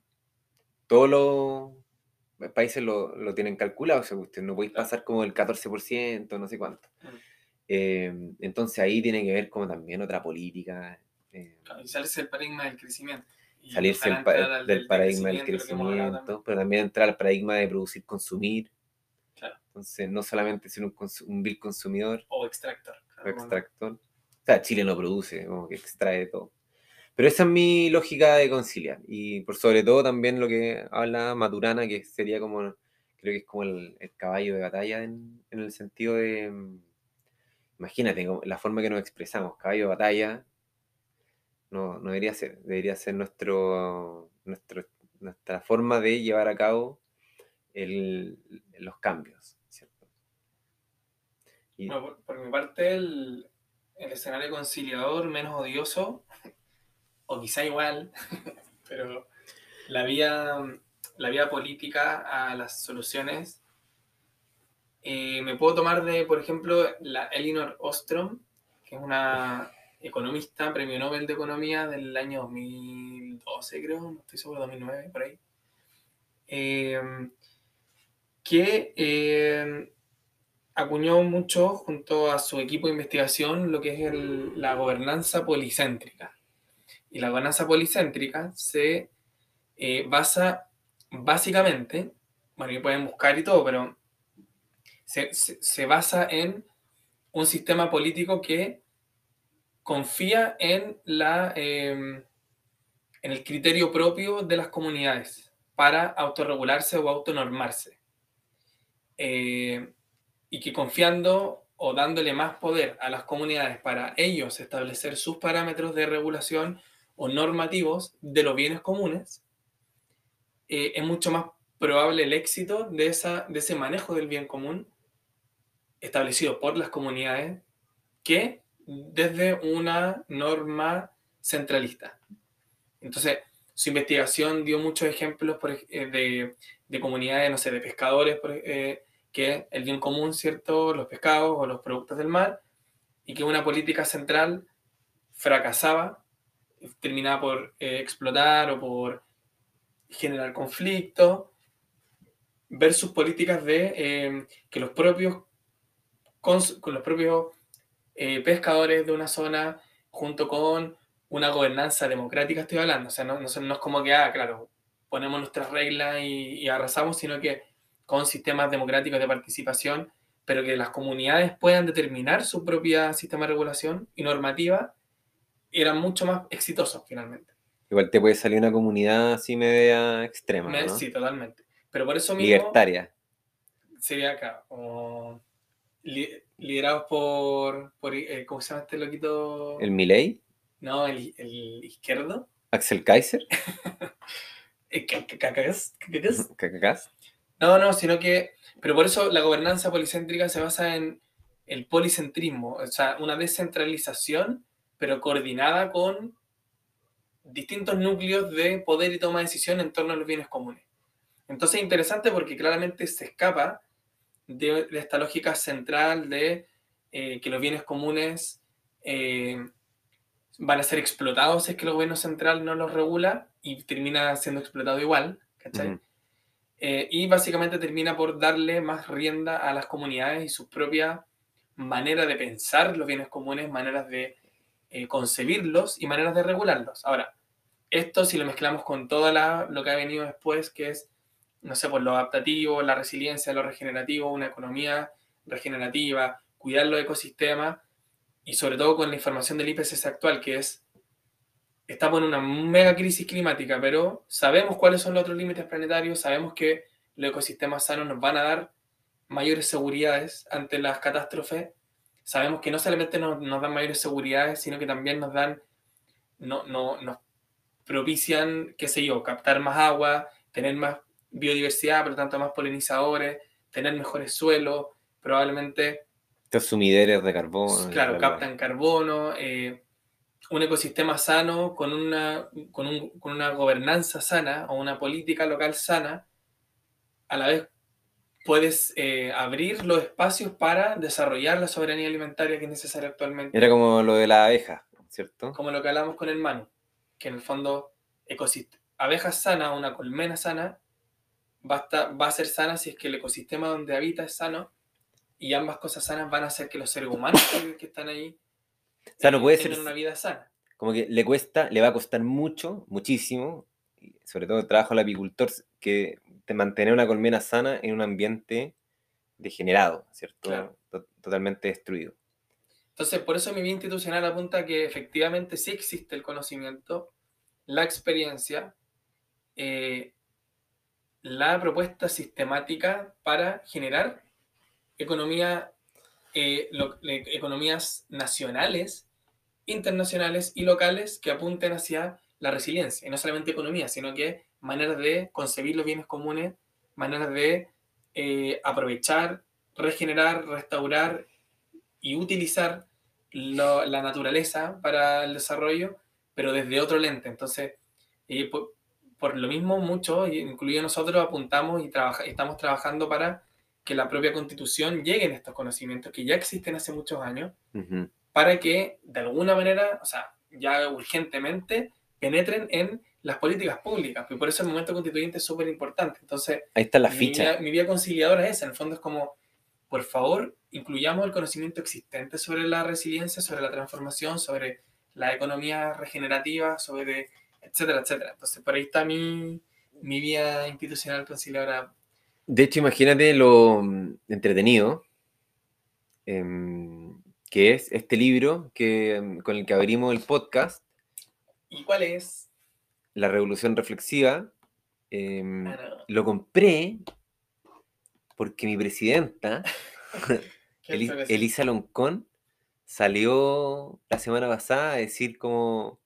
Todos los países lo, lo tienen calculado, o sea, usted no podéis pasar como el 14%, no sé cuánto. Eh, entonces ahí tiene que ver como también otra política. eh, Y salirse del paradigma del crecimiento. Y salirse del, paradigma del hablado crecimiento, también. pero también entrar al paradigma de producir, consumir. Claro. Entonces, no solamente ser un, un vil consumidor O extractor. o claro, extractor. O sea, Chile no produce, como que extrae todo. Pero esa es mi lógica de conciliar. Y por sobre todo también lo que habla Maturana, que sería como, creo que es como el, el caballo de batalla en, en el sentido de, mm, imagínate, la forma que nos expresamos, caballo de batalla, no, no debería ser, debería ser nuestro, nuestro, nuestra forma de llevar a cabo el- los cambios. Y- por, por mi parte, el, el escenario conciliador menos odioso, o quizá igual, pero la vía, la vía política a las soluciones, eh, me puedo tomar de, por ejemplo, la Elinor Ostrom, que es una economista, premio Nobel de Economía del año 2012, creo, no estoy seguro, 2009, por ahí, eh, que eh, acuñó mucho junto a su equipo de investigación lo que es el- la gobernanza policéntrica. Y la gobernanza policéntrica se eh, basa básicamente, bueno, que pueden buscar y todo, pero se, se- basa en un sistema político que confía en, la, eh, en el criterio propio de las comunidades para autorregularse o autonormarse. Eh, y que confiando o dándole más poder a las comunidades para ellos establecer sus parámetros de regulación o normativos de los bienes comunes, eh, es mucho más probable el éxito de, esa, de ese manejo del bien común establecido por las comunidades que desde una norma centralista. Entonces, su investigación dio muchos ejemplos por eh, de, de comunidades, no sé, de pescadores, por eh, que el bien común, ¿cierto? Los pescados o los productos del mar, y que una política central fracasaba, terminaba por eh, explotar o por generar conflicto, versus políticas de eh, que los propios, con los propios eh, pescadores de una zona, junto con una gobernanza democrática, estoy hablando, o sea, no, no, no es como que, ah, claro, ponemos nuestras reglas y, y arrasamos, sino que con sistemas democráticos de participación, pero que las comunidades puedan determinar su propia sistema de regulación y normativa eran mucho más exitosos finalmente. Igual te puede salir una comunidad así media extrema, Me- ¿no? Sí, totalmente. Pero por eso mismo Libertaria. sería acá, como li- liderados por, por eh, ¿cómo se llama este loquito? ¿El Milley? No, el, el izquierdo. ¿Axel Kaiser? Eh, ca- ca- cacas, cacas. ¿Cacacás? No, no, sino que, pero por eso la gobernanza policéntrica se basa en el policentrismo, o sea, una descentralización, pero coordinada con distintos núcleos de poder y toma de decisión en torno a los bienes comunes. Entonces es interesante porque claramente se escapa de, de esta lógica central de eh, que los bienes comunes eh, van a ser explotados si es que el gobierno central no los regula y termina siendo explotado igual, ¿cachai? Ujú. Eh, y básicamente termina por darle más rienda a las comunidades y su propia manera de pensar los bienes comunes, maneras de concebirlos y maneras de regularlos. Ahora, esto si lo mezclamos con todo lo que ha venido después, que es, no sé, pues lo adaptativo, la resiliencia, lo regenerativo, una economía regenerativa, cuidar los ecosistemas y sobre todo con la información del IPCC actual, que es, estamos en una mega crisis climática, pero sabemos cuáles son los otros límites planetarios, sabemos que los ecosistemas sanos nos van a dar mayores seguridades ante las catástrofes. Sabemos que no solamente nos, nos dan mayores seguridades, sino que también nos dan, no, no, nos propician, qué sé yo, captar más agua, tener más biodiversidad, por lo tanto más polinizadores, tener mejores suelos, probablemente Estos sumideros de carbono. claro, captan carbono, eh, un ecosistema sano con una, con, un- con una gobernanza sana o una política local sana, a la vez puedes eh, abrir los espacios para desarrollar la soberanía alimentaria que es necesaria actualmente, Era como lo de la abeja, ¿cierto? como lo que hablamos con el Manu, que en el fondo abeja sana, una colmena sana, va a, estar- va a ser sana si es que el ecosistema donde habita es sano y ambas cosas sanas van a hacer que los seres humanos que, están ahí O sea, no puede tengan ser- una vida sana. Como que le cuesta, le va a costar mucho, muchísimo, sobre todo el trabajo del apicultor, que mantener una colmena sana en un ambiente degenerado, ¿cierto? Claro. To- Totalmente destruido. Entonces, por eso mi vía institucional apunta que efectivamente sí existe el conocimiento, la experiencia, eh, la propuesta sistemática para generar economía, eh, lo- economías nacionales, internacionales y locales que apunten hacia la resiliencia. Y no solamente economía, sino que maneras de concebir los bienes comunes, maneras de eh, aprovechar, regenerar, restaurar y utilizar lo- la naturaleza para el desarrollo, pero desde otro lente. Entonces, eh, por, por lo mismo, muchos, incluido nosotros, apuntamos y trabaja- estamos trabajando para que la propia constitución lleguen estos conocimientos que ya existen hace muchos años, para que de alguna manera, o sea, ya urgentemente, penetren en las políticas públicas. Y por eso el momento constituyente es súper importante. Entonces, Ahí está la mi ficha. vía, mi vía conciliadora es esa, en el fondo es como, por favor, incluyamos el conocimiento existente sobre la resiliencia, sobre la transformación, sobre la economía regenerativa, sobre etcétera, etcétera. Entonces, por ahí está mi, mi vía institucional conciliadora. De hecho, imagínate lo mm, entretenido em, que es este libro que, mm, con el que abrimos el podcast, ¿Y cuál es? La Revolución Reflexiva. em, lo compré porque mi presidenta. Elisa Loncón, salió la semana pasada a decir como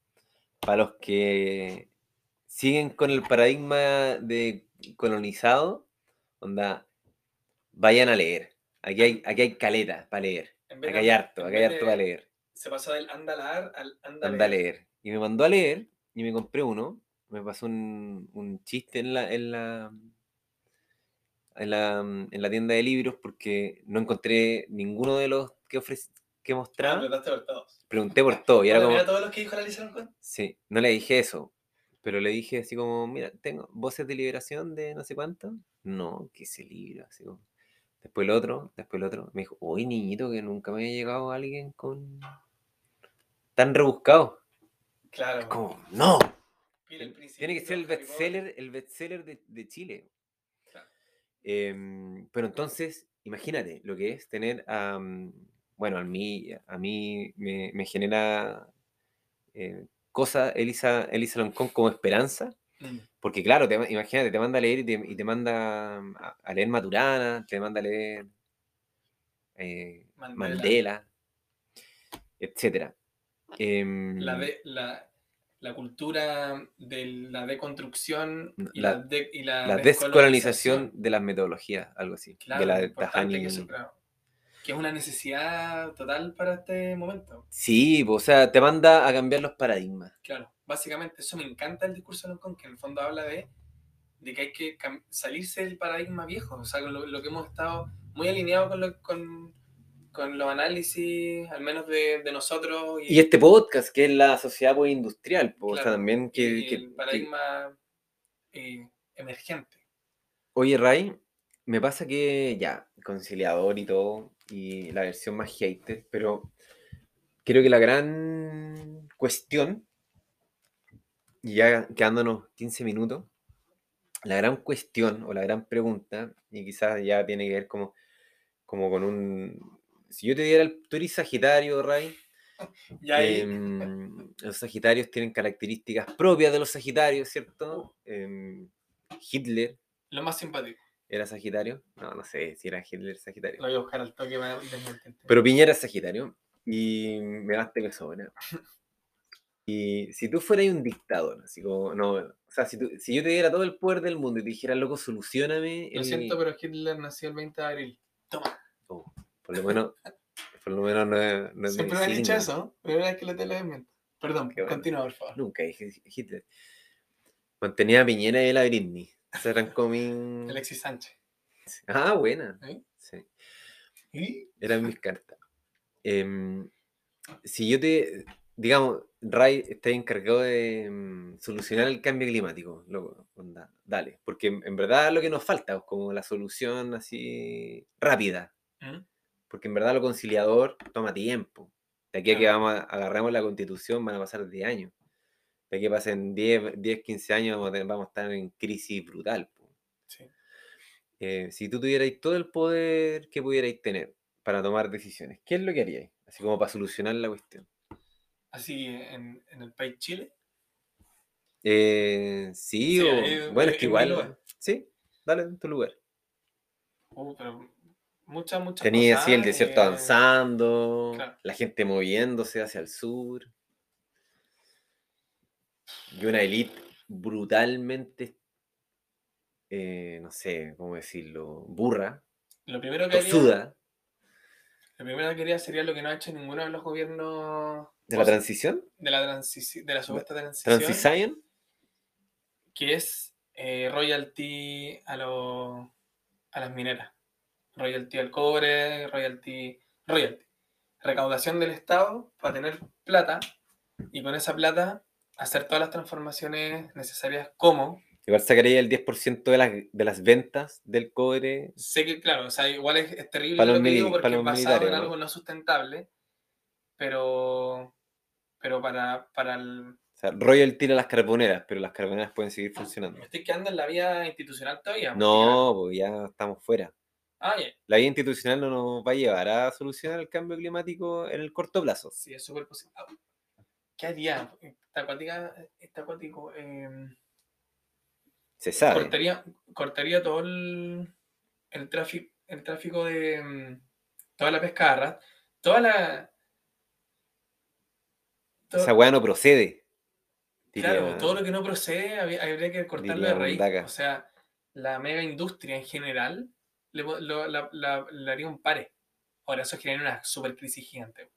para los que siguen con el paradigma de colonizado, onda, vayan a leer. Aquí hay, aquí hay caleta para leer. Acá hay harto, acá hay harto para leer. Se pasó del andalar al andale. Anda a leer. Y me mandó a leer y me compré uno. Me pasó un, un chiste en la, en la en la en la tienda de libros porque no encontré ninguno de los que ofrec- que Ah, mostraba. preguntaste por todos. Pregunté por todo y era como, todos los que dijo la Lisa sí, no le dije eso, pero le dije así como, mira, tengo voces de liberación de no sé cuánto. No, que ese libro, así como. Después el otro, después el otro. Me dijo, uy, niñito, que nunca me había llegado alguien con tan rebuscado. Claro. Es como, no, el Tiene que ser el bestseller, el bestseller de, de Chile. Claro. Em, pero entonces, imagínate lo que es tener a, bueno, a mí, a mí me, me genera eh, cosa Elisa, Elisa Loncón como esperanza. Mm. Porque claro, te ma- imagínate, te manda a leer y te, y te manda a, a leer Maturana, te manda a leer eh, Mandela. Mandela, etcétera. Em, la, la cultura de la deconstrucción y La- la, de- y la, la descolonización de las metodologías, algo así. Claro, de la importante que, eso, claro, que es una necesidad total para este momento. Sí, o sea, te manda a cambiar los paradigmas. Claro, básicamente eso me encanta el discurso de Loncón, que en el fondo habla de, de que hay que salirse del paradigma viejo, o sea, lo, lo que hemos estado muy alineados con, lo- con, con los análisis, al menos de, de nosotros. Y este podcast, que es la sociedad pues, industrial, po, o sea, también que, y que- el que- paradigma eh, emergente. Oye, Ray, me pasa que ya, conciliador y todo, y la versión más hater, pero creo que la gran cuestión, y ya quedándonos 15 minutos, la gran cuestión o la gran pregunta, y quizás ya tiene que ver como, como con un... Si yo te diera el... Tú eres Sagitario, Ray, Y ahí, Em, los Sagitarios tienen características propias de los Sagitarios, ¿cierto? Em, Hitler lo más simpático. era Sagitario. No, no sé si era Hitler Sagitario. Lo voy a buscar al toque para. Pero Piñera es Sagitario. Y me basta que sobra. Y si tú fueras un dictador, así como, no, o sea, si, tú- si yo te diera todo el poder del mundo y te dijera, loco, solucioname. Lo el-". siento, pero Hitler nació el 20 de abril. Toma. Por lo menos, por lo menos no es, no es Siempre me han dicho eso. ¿no? Primera vez que lo te lo desmiento. Perdón, bueno. continúa, por favor. Nunca dije Hitler. Mantenía a Piñera y a la Britney. Como mi- Alexis Sánchez. Ah, buena. ¿eh? Sí, ¿Y? eran mis cartas. Em, si yo te, digamos, Ray está encargado de em, solucionar el cambio climático, loco, onda, dale, porque en, en verdad lo que nos falta es como la solución así rápida, ¿Mm? Porque en verdad lo conciliador toma tiempo. De aquí a que vamos a, agarremos la constitución van a pasar 10 años. De aquí a pasen 10, 10 15 años vamos a, tener- vamos a estar en crisis brutal. Sí. Eh, si tú tuvierais todo el poder que pudierais tener para tomar decisiones, ¿qué es lo que haríais? Así como para solucionar la cuestión. Así en, en el país Chile. Eh, sí, Sí, o. bueno, es que igual. Sí, dale en tu lugar. Uh, pero muchas, muchas Tenía cosas, así el desierto eh, avanzando, claro. la gente moviéndose hacia el sur. Y una élite brutalmente, eh, no sé cómo decirlo, burra, Lo primero que haría, tosuda, lo primero que haría sería lo que no ha hecho ninguno de los gobiernos de la transición, de la, transici- de la supuesta transición, Transición, que es eh, royalty a, los a las mineras. Royalty al cobre, royalty, royalty. Recaudación del Estado para tener plata y con esa plata hacer todas las transformaciones necesarias como igual sacaría el 10% de las, de las ventas del cobre. Sé que, claro, o sea, igual es, es terrible lo que digo porque es basado en algo no sustentable, pero, pero para, para el... O sea, royalty a las carboneras, pero las carboneras pueden seguir funcionando. Me estoy quedando en la vía institucional todavía. porque No, pues ya estamos fuera. Ah. La vía institucional no nos va a llevar a solucionar el cambio climático en el corto plazo. Sí, es súper posible. ¿Qué haría? Está acuática, acuático. eh, Se sabe. cortaría, cortaría todo el, el tráfico, el tráfico de mm, toda la pesca de arras, toda la... Esa weá no procede. Claro, todo lo que no procede habría que cortarlo de raíz. O sea, la mega industria en general le, lo- la- la- le haría un pare. Ahora, eso genera una super crisis gigante.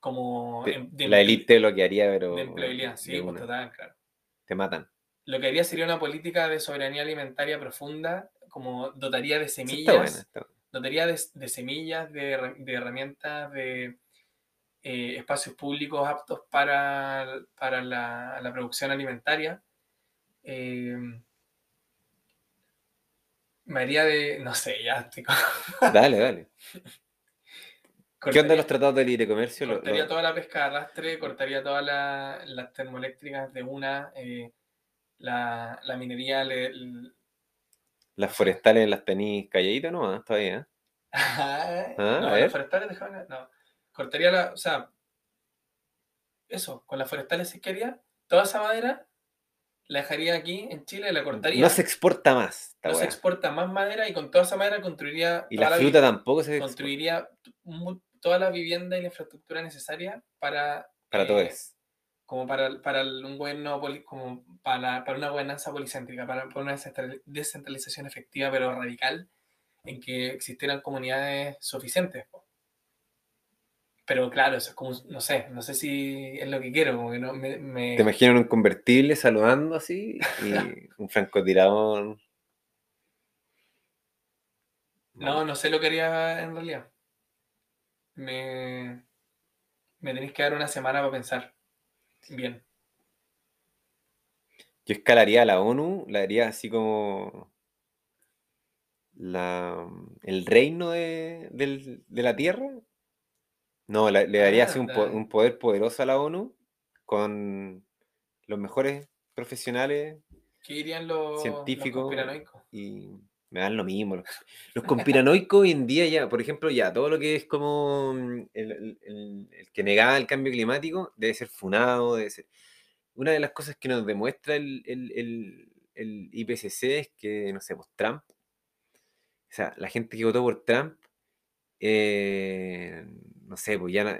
Como Te- em- de la emple- élite lo que haría, pero de empleabilidad, sí, de pues, total, claro. te matan. Lo que haría sería una política de soberanía alimentaria profunda, como dotaría de semillas, está buena. está- dotaría de, de semillas, de, de herramientas, de eh, espacios públicos aptos para, para la, la producción alimentaria. Eh, me haría de, no sé, ya con- Dale, dale. ¿Qué onda cortaría- los tratados de libre comercio? Cortaría lo- toda la pesca de arrastre, cortaría todas la- las termoeléctricas de una, eh, la, la minería, le- las forestales las tenéis calladitas, ¿no? Ah, Todavía. Ah, a no, ver. los forestales dejaban- no. Cortaría la, o sea, eso, con las forestales se quería, toda esa madera la dejaría aquí en Chile, la cortaría. No se exporta más. No se exporta más madera y con toda esa madera construiría Y la fruta tampoco se construiría toda la vivienda y la infraestructura necesaria para para eh, todo eso. como para, para un gobierno como para, para una gobernanza policéntrica, para, para una descentrali- descentralización efectiva pero radical en que existieran comunidades suficientes. po. Pero claro, eso es como, no sé, no sé si es lo que quiero, como que no me, me- Te imaginas en un convertible saludando así y un francotirador. No, no sé lo que haría en realidad. Me, me tenéis que dar una semana para pensar. Bien. Yo escalaría a la ONU, la haría así como la, el reino de, del- de la Tierra. No, la- le daría así un, po- Anda. un poder poderoso a la ONU con los mejores profesionales ¿Qué dirían los, Científico. los conspiranoicos? y me dan lo mismo. Los, los conspiranoicos hoy en día ya, por ejemplo, ya todo lo que es como mm, el, el- el- el que negaba el cambio climático debe ser funado, debe ser... Una de las cosas que nos demuestra el, el- el- el IPCC es que, no sé, pues Trump, o sea, la gente que votó por Trump, eh, no sé, pues ya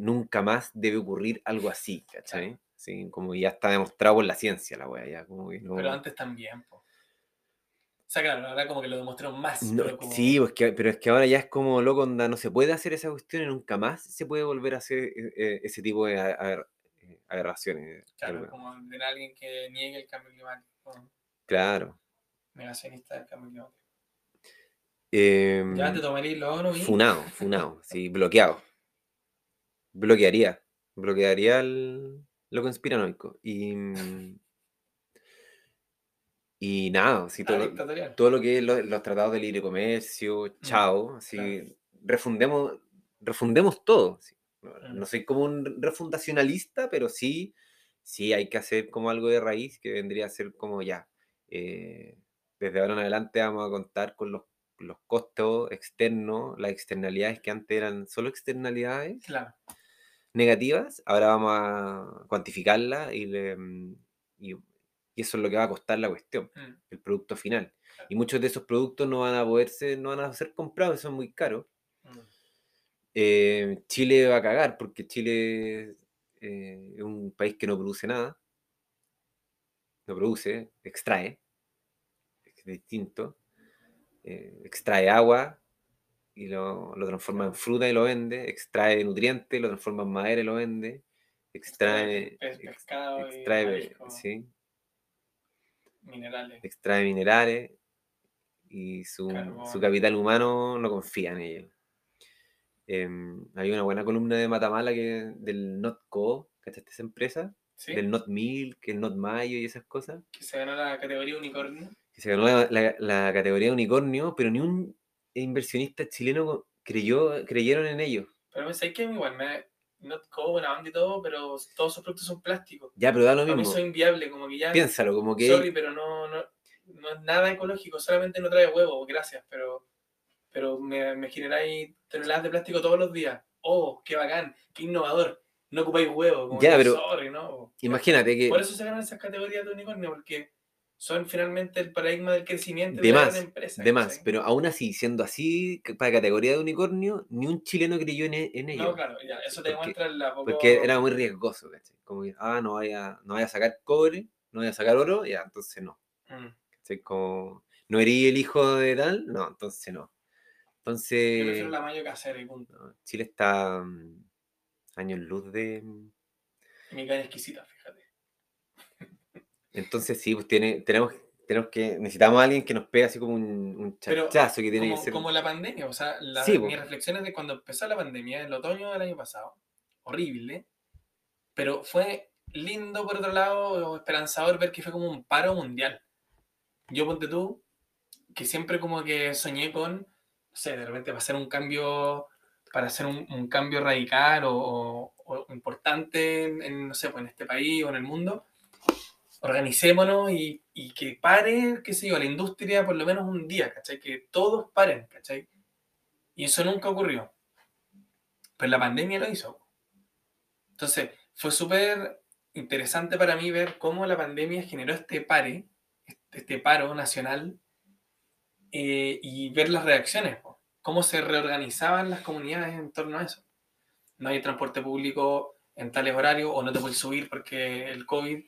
nunca más debe ocurrir algo así, ¿cachai? Sí, como ya está demostrado por la ciencia la wea, ya como que no... Pero antes también, po. O sea, claro, ahora como que lo demostraron más. No, pero como- Sí, pues que- pero es que ahora ya es como loco, onda, no se puede hacer esa cuestión y nunca más se puede volver a hacer eh, eh, ese tipo de a- a- eh, aberraciones. Claro, como de alguien que niegue el cambio climático. Claro. Negacionista del cambio climático. Em, Ya te tomaría los y... funado, funado, sí, bloqueado. Bloquearía, bloquearía el- lo conspiranoico. Y, mm, y nada, todo, todo lo que es lo- los tratados de libre comercio, chao, así, claro. refundemos, refundemos todo. así. Mm. no soy como un refundacionalista, pero sí, sí hay que hacer como algo de raíz que vendría a ser como ya. eh, desde ahora en adelante vamos a contar con los, los costos externos, las externalidades que antes eran solo externalidades Claro. negativas, ahora vamos a cuantificarlas y, le- mm, y, y eso es lo que va a costar la cuestión Mm. el producto final. Y muchos de esos productos no van a poderse, no van a ser comprados, son muy caros. Mm. Eh, Chile va a cagar porque Chile eh, es un país que no produce nada. No produce, extrae. Es distinto. Eh, extrae agua y lo, lo transforma en fruta y lo vende. Extrae nutrientes, lo transforma en madera y lo vende. Extrae, y extrae, sí, Minerales. extrae minerales y su, su capital humano no confía en ellos. Em, hay una buena columna de Matamala que, del NotCo, ¿cachaste esa empresa? ¿Sí? Del Not Milk, el Not Mayo y esas cosas. Que se ganó la categoría unicornio. Que se ganó la, la- la categoría de unicornio, pero ni un inversionista chileno creyó, creyeron en ellos. Pero pensáis que igual me... Notco, buena banda y todo, pero todos sus productos son plásticos. Ya, pero da lo Para mí mismo. eso es inviable, como que ya... Piénsalo, como que Sorry, pero no, no, no es nada ecológico, solamente no trae huevo, gracias, pero, pero me, me generáis toneladas de plástico todos los días. Oh, qué bacán, qué innovador. No ocupáis huevo, como Ya, que, pero sorry, ¿no? imagínate que Por eso se ganan esas categorías de unicornio, porque son finalmente el paradigma del crecimiento De de, más, gran empresa. de pero aún así, siendo así, para categoría de unicornio, ni un chileno creyó en, e- en ellos. No, claro, ya, eso te Porque- demuestra la poco... Porque era muy riesgoso, ¿cachai? Como que, ah, no vaya, no vaya a sacar cobre, no vaya a sacar oro, ya, entonces no. Mm. ¿cachai? Como, ¿no erí el hijo de tal? No, entonces no. Yo prefiero Entonces, la mayo casera y punto. no, Chile está mm, años luz de... mm, Y me caen exquisitas, fíjate. Entonces sí, pues tiene, tenemos, tenemos que, necesitamos a alguien que nos pegue así como un, un Pero, chachazo que tiene como, que ser... como la pandemia, o sea, la, Sí, po. mis reflexiones de cuando empezó la pandemia, en el otoño del año pasado, horrible, pero fue lindo por otro lado, o esperanzador ver que fue como un paro mundial. Yo ponte tú, que siempre como que soñé con, no sé, de repente para hacer un cambio, para hacer un, un cambio radical o, o- o importante en, en, no sé, pues en este país o en el mundo, organicémonos y, y que pare, qué sé yo, la industria por lo menos un día, ¿cachai? Que todos paren, ¿cachai? Y eso nunca ocurrió. Pero la pandemia lo hizo. Entonces, fue súper interesante para mí ver cómo la pandemia generó este pare, este, este paro nacional, eh, y ver las reacciones, cómo se reorganizaban las comunidades en torno a eso. No hay transporte público en tales horarios o no te puedes subir porque el COVID.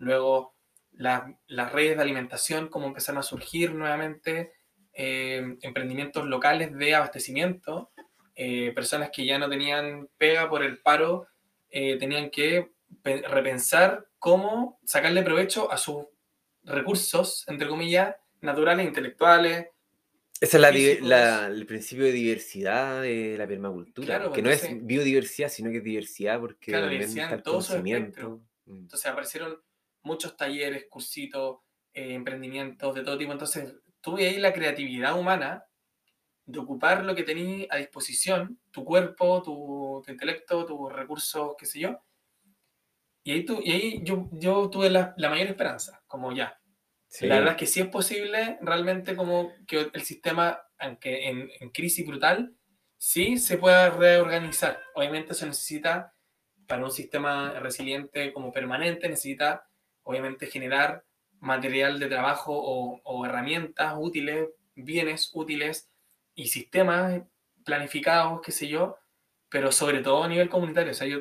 Luego las redes de alimentación, cómo empezaron a surgir nuevamente, eh, emprendimientos locales de abastecimiento, eh, personas que ya no tenían pega por el paro, tenían que repensar cómo sacarle provecho a sus recursos, entre comillas, naturales, intelectuales. Ese es la, el principio de diversidad de la permacultura, que no es biodiversidad, sino que es diversidad porque claro, diversidad en todo su espectro. Mm. Entonces aparecieron muchos talleres, cursitos, eh, emprendimientos de todo tipo. Entonces tuve ahí la creatividad humana de ocupar lo que tenías a disposición, tu cuerpo, tu, tu intelecto, tus recursos, qué sé yo, y ahí, y ahí yo, yo tuve la, la, mayor esperanza, como ya. La verdad es que sí es posible realmente como que el sistema, aunque en, en crisis brutal, sí se pueda reorganizar. Obviamente eso necesita, para un sistema resiliente como permanente, necesita obviamente generar material de trabajo o, o herramientas útiles, bienes útiles y sistemas planificados, qué sé yo, pero sobre todo a nivel comunitario. O sea, yo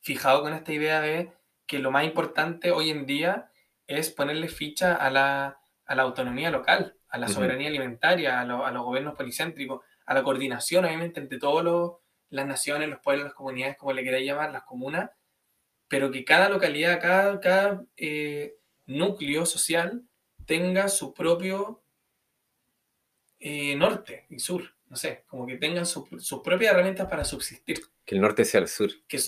fijado con esta idea de que lo más importante hoy en día es ponerle ficha a la, autonomía local, a la soberanía alimentaria, a, los gobiernos policéntricos, a la coordinación, obviamente, entre todas las naciones, los pueblos, las comunidades, como le queráis llamar, las comunas, pero que cada localidad, cada, cada eh, núcleo social tenga su propio eh, norte y sur, no sé, como que tengan sus propias herramientas para subsistir. Que el norte sea el sur. Que,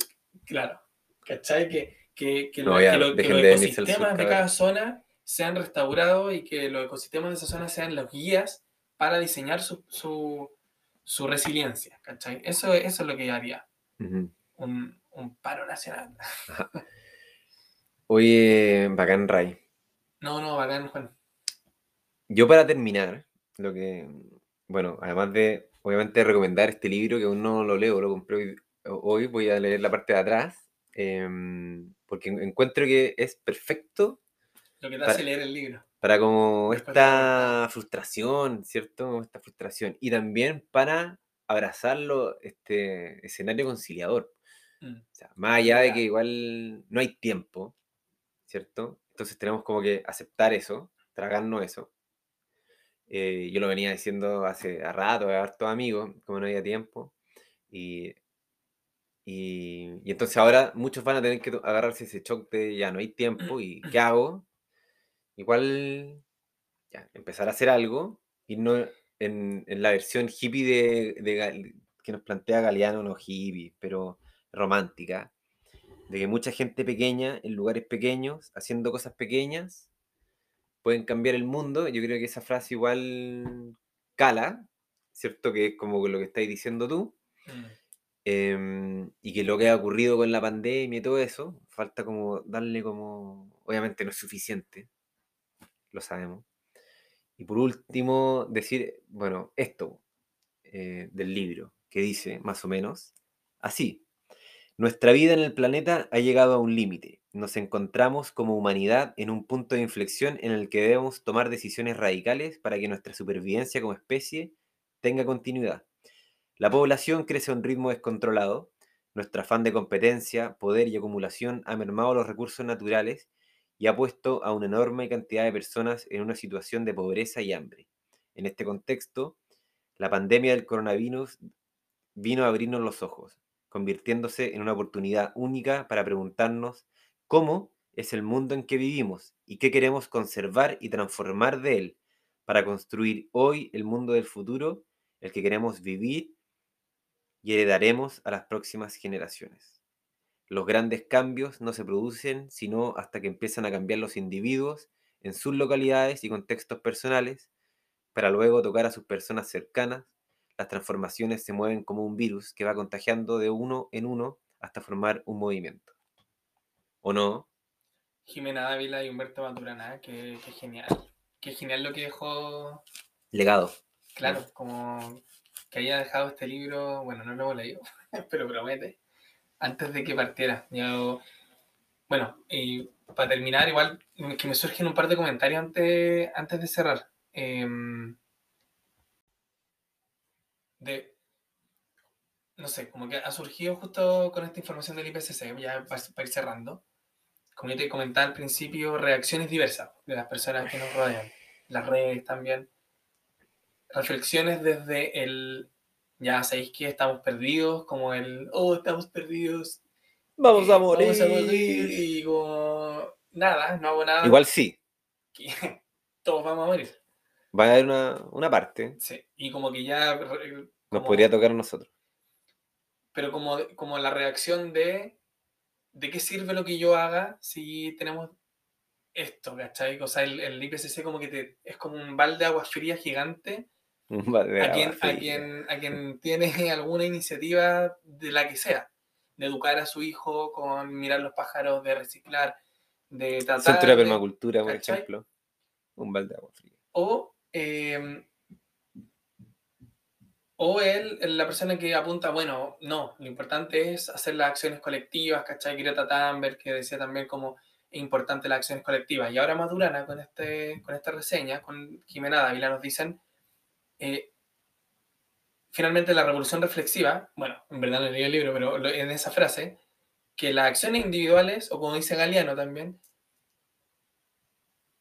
Claro. ¿Cachai? Que, que, que, los ecosistemas de, cada zona sean restaurados y que los ecosistemas de esa zona sean los guías para diseñar su, su, resiliencia. ¿Cachai? Eso, eso es lo que haría. un, un, paro nacional. Oye, bacán Ray. No, no, bacán Juan. Yo para terminar, lo que, bueno, además de, obviamente, recomendar este libro que aún no lo leo, lo compré hoy voy a leer la parte de atrás, em, porque encuentro que es perfecto. Lo que te hace leer el libro. Para como esta frustración, ¿cierto? Esta frustración. Y también para abrazarlo, este escenario conciliador. Mm. más allá de que igual no hay tiempo, ¿cierto? Entonces tenemos como que aceptar eso, tragarnos eso. Eh, yo lo venía diciendo hace rato, a hartos amigos, como no había tiempo. Y y, entonces ahora muchos van a tener que agarrarse ese shock de ya no hay tiempo y ¿qué hago? Igual ya, empezar a hacer algo y no en, la versión hippie de, que nos plantea Galeano, no hippie, pero romántica, de que mucha gente pequeña en lugares pequeños, haciendo cosas pequeñas, pueden cambiar el mundo. Yo creo que esa frase igual cala, ¿cierto? Que es como lo que estáis diciendo tú. Mm. Em, y que lo que ha ocurrido con la pandemia y todo eso, falta como darle como, obviamente no es suficiente, lo sabemos. Y por último, decir, bueno, esto eh, del libro, que dice más o menos así, nuestra vida en el planeta ha llegado a un límite. Nos encontramos como humanidad en un punto de inflexión en el que debemos tomar decisiones radicales para que nuestra supervivencia como especie tenga continuidad. La población crece a un ritmo descontrolado, nuestro afán de competencia, poder y acumulación ha mermado los recursos naturales y ha puesto a una enorme cantidad de personas en una situación de pobreza y hambre. En este contexto, la pandemia del coronavirus vino a abrirnos los ojos, convirtiéndose en una oportunidad única para preguntarnos cómo es el mundo en que vivimos y qué queremos conservar y transformar de él para construir hoy el mundo del futuro, el que queremos vivir y heredaremos a las próximas generaciones. Los grandes cambios no se producen sino hasta que empiezan a cambiar los individuos en sus localidades y contextos personales, para luego tocar a sus personas cercanas. Las transformaciones se mueven como un virus que va contagiando de uno en uno hasta formar un movimiento. ¿O no? Jimena Dávila y Humberto Maturana, que, que genial. Qué genial lo que dejó. Legado. Claro, como que haya dejado este libro, bueno, no lo hemos leído, pero promete, antes de que partiera. Bueno, y para terminar, igual que me surgen un par de comentarios antes, antes de cerrar. Em, de, no sé, como que ha surgido justo con esta información del IPCC, ya para, ir cerrando. Como yo te comentaba al principio, reacciones diversas de las personas que nos rodean, las redes también. Reflexiones desde el, ya sabéis que estamos perdidos, como el, oh, estamos perdidos. Vamos a morir. Vamos a morir y como, nada, no hago nada. Igual sí. Todos vamos a morir. Va a haber una, una parte. Sí, y como que ya... Nos podría tocar a nosotros. Pero como, como la reacción de, ¿de qué sirve lo que yo haga si tenemos esto, ¿cachai? O sea, el, el IPCC como que te, es como un balde de agua fría gigante a quien, a, quien, a quien tiene alguna iniciativa de la que sea, de educar a su hijo con mirar los pájaros, de reciclar, de tratar. Centro de permacultura, por ejemplo. Un balde de agua fría. O, em, o él, la persona que apunta, bueno, no, lo importante es hacer las acciones colectivas, ¿cachai? Greta Thunberg, que decía también como importante las acciones colectivas. Y ahora Madurana, con, este, con esta reseña, con Jimena Dávila, nos dicen eh, finalmente la revolución reflexiva, bueno, en verdad no leí el libro, pero en esa frase, que las acciones individuales, o como dice Galeano también,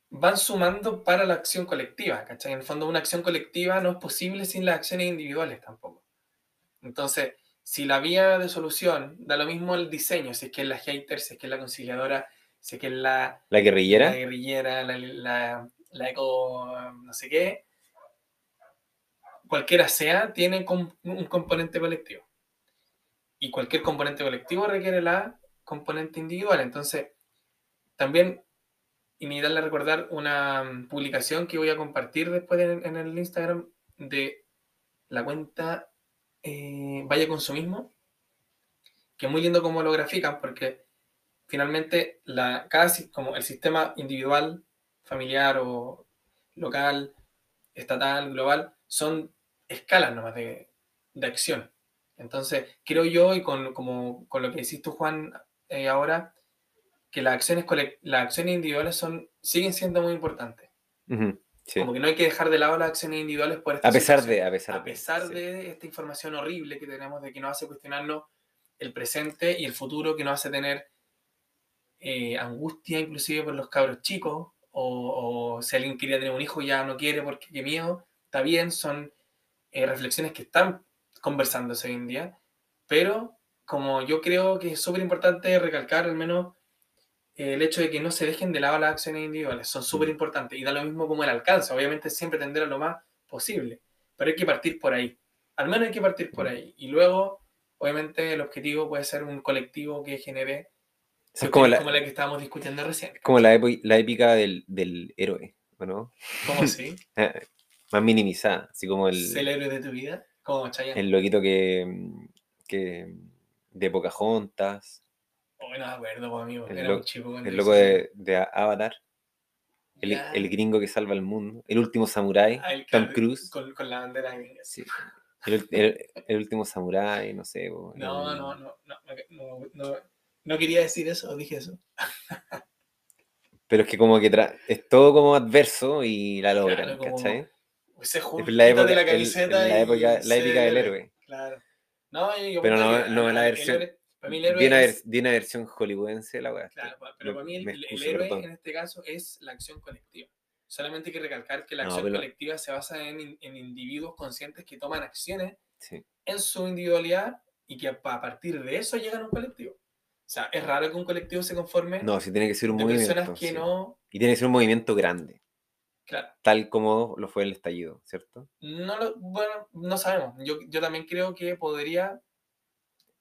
van sumando para la acción colectiva, ¿cachai? En el fondo una acción colectiva no es posible sin las acciones individuales tampoco. Entonces, si la vía de solución da lo mismo el diseño, si es que es la hater, si es que es la conciliadora, si es que es la... La guerrillera. La guerrillera, la, la, la eco no sé qué, cualquiera sea, tiene un componente colectivo. Y cualquier componente colectivo requiere la componente individual. Entonces, también invitarle a recordar una publicación que voy a compartir después en, el Instagram de la cuenta eh, Vaya Consumismo, que es muy lindo cómo lo grafican, porque finalmente la, casi como el sistema individual, familiar o local, estatal, global, son escalas nomás de, de acción. Entonces, creo yo, y con, como, con lo que tú, Juan, eh, ahora, que las acciones, las acciones individuales son, siguen siendo muy importantes. Como que no hay que dejar de lado las acciones individuales por esta a pesar de A pesar, a pesar de, esta información horrible que tenemos de que nos hace cuestionarnos el presente y el futuro, que nos hace tener eh, angustia inclusive por los cabros chicos, o, o, si alguien quería tener un hijo ya no quiere porque qué miedo, está bien, son eh, reflexiones que están conversándose hoy en día, pero como yo creo que es súper importante recalcar al menos el hecho de que no se dejen de lado las acciones individuales, son súper importantes y da lo mismo como el alcance, obviamente siempre tender a lo más posible, pero hay que partir por ahí, al menos hay que partir por ahí y luego obviamente el objetivo puede ser un colectivo que genere es como la, que estábamos discutiendo recién. Como la, la épica del, del héroe, ¿no? ¿Cómo así? más minimizada, así como el... ¿Es el héroe de tu vida? Como Chayanne. El loquito que, que de Pocahontas. Oh, no me acuerdo, amigo. El, Era lo, un chico el loco de, de, Avatar. El, el, gringo que salva el mundo. El último samurái. Ah, Tom Cruise. Con, con, la bandera. Sí. El, el, último samurái, no sé. no, no, no, no, no, no, no, quería decir eso, dije eso. Pero es que como que es todo como adverso y la logran, claro, ¿cachai? Se la época, de la camiseta la, época, la épica del héroe. Claro. No, yo pero no, no la versión. Para mí el héroe es... una versión hollywoodense la weá. Claro, pero para mí el, el héroe en este caso es la acción colectiva. Solamente hay que recalcar que la acción colectiva se basa en, en, individuos conscientes que toman acciones sí. en su individualidad y que a partir de eso llegan a un colectivo. O sea, es raro que un colectivo se conforme. No, si tiene que ser un movimiento. Personas que no... Y tiene que ser un movimiento grande. Claro. Tal como lo fue el estallido, ¿cierto? No lo, bueno, no sabemos. Yo, yo también creo que podría,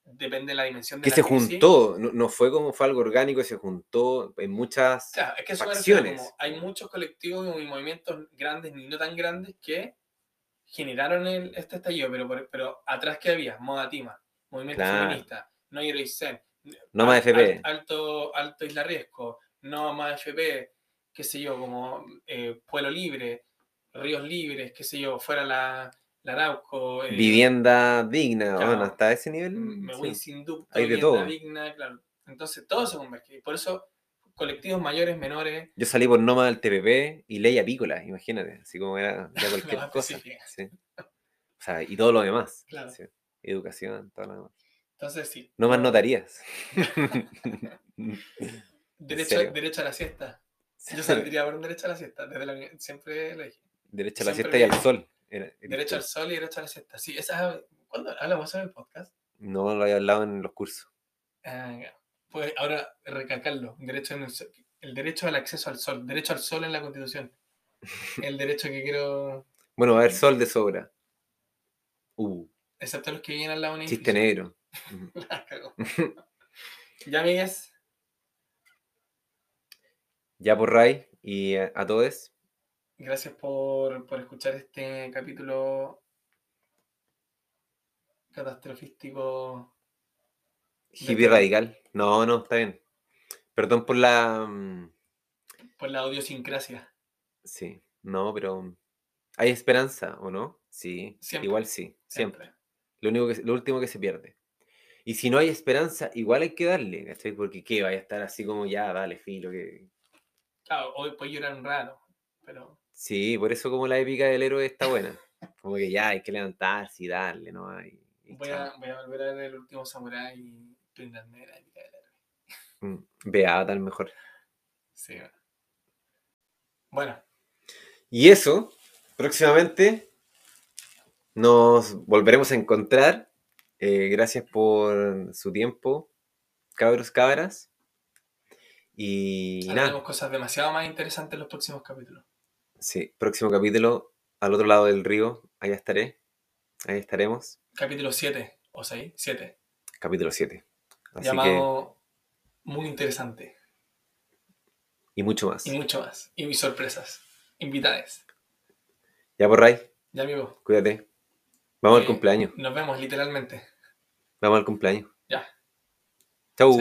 depende de la dimensión de que se juntó, no, no, fue como fue algo orgánico, se juntó en muchas claro, es que facciones. hay muchos colectivos y movimientos grandes ni no tan grandes que generaron el, este estallido, pero, pero atrás que había, Moda Tima, Movimiento Feminista, No Zen, No Más FP, Alto, Alto Isla Riesgo, No Más FP, qué sé yo, como eh, Pueblo Libre, Ríos Libres, qué sé yo, fuera la, la Arauco. eh, Vivienda digna, claro. bueno, hasta ese nivel. me voy sí. sin ducto, Hay de vivienda todo. digna, claro. Entonces todo se converge. Y por eso colectivos mayores, menores, Yo salí por Noma del TPP y ley apícola, imagínate, así como era ya cualquier cosa. sí. O sea, y todo lo demás. Claro. sí. Educación, todo lo demás. entonces sí. No más notarías. Derecho, derecho a la siesta. Yo saldría por un derecho a la siesta. Desde la, siempre lo dije. Derecho a la siempre siesta y al sol. Era- era Derecho al sol y derecho a la siesta. Sí, esa. ¿Cuándo hablamos eso en el podcast? No lo había hablado en los cursos. Ah. Pues ahora recalcarlo. Derecho en el, sol- el derecho al acceso al sol. Derecho al sol en la constitución. El derecho que quiero. Bueno, va a haber sol de sobra. Uh, Excepto los que vienen al lado de chiste negro. Ujú. La cagó. ya, amigues. Ya por Ray y a, a todos. Gracias por, por escuchar este capítulo catastrofístico. Hippie radical. No, no, está bien. Perdón por la. mm, por la audiosincrasia. Sí, no, pero. ¿Hay esperanza o no? Sí, Siempre, igual sí, siempre. Siempre. Lo, único que, lo último que se pierde. Y si no hay esperanza, igual hay que darle, ¿cachai? Porque qué, vaya a estar así como ya, dale, filo, que. Claro, hoy puede llorar un rato, pero Sí, por eso como la épica del héroe está buena. Como que ya hay que levantarse y darle, ¿no? hay voy a, voy a volver a ver el último samurai y brindarme la épica del héroe. Mm, Beata, tal mejor. Sí. Bueno, Y eso, próximamente nos volveremos a encontrar. Eh, gracias por su tiempo, cabros, cabras. Y hablaremos nada, cosas demasiado más interesantes en los próximos capítulos. Sí, próximo capítulo, al otro lado del río, ahí estaré, ahí estaremos, Capítulo 7 o 6, 7. capítulo 7. Así que, Llamado Muy interesante. y mucho más. Y mucho más. Y mis sorpresas. Invitades. Ya por Ray, Ya, amigo. cuídate. Vamos Eh, al cumpleaños, Nos vemos literalmente. vamos al cumpleaños. Ya. Chau.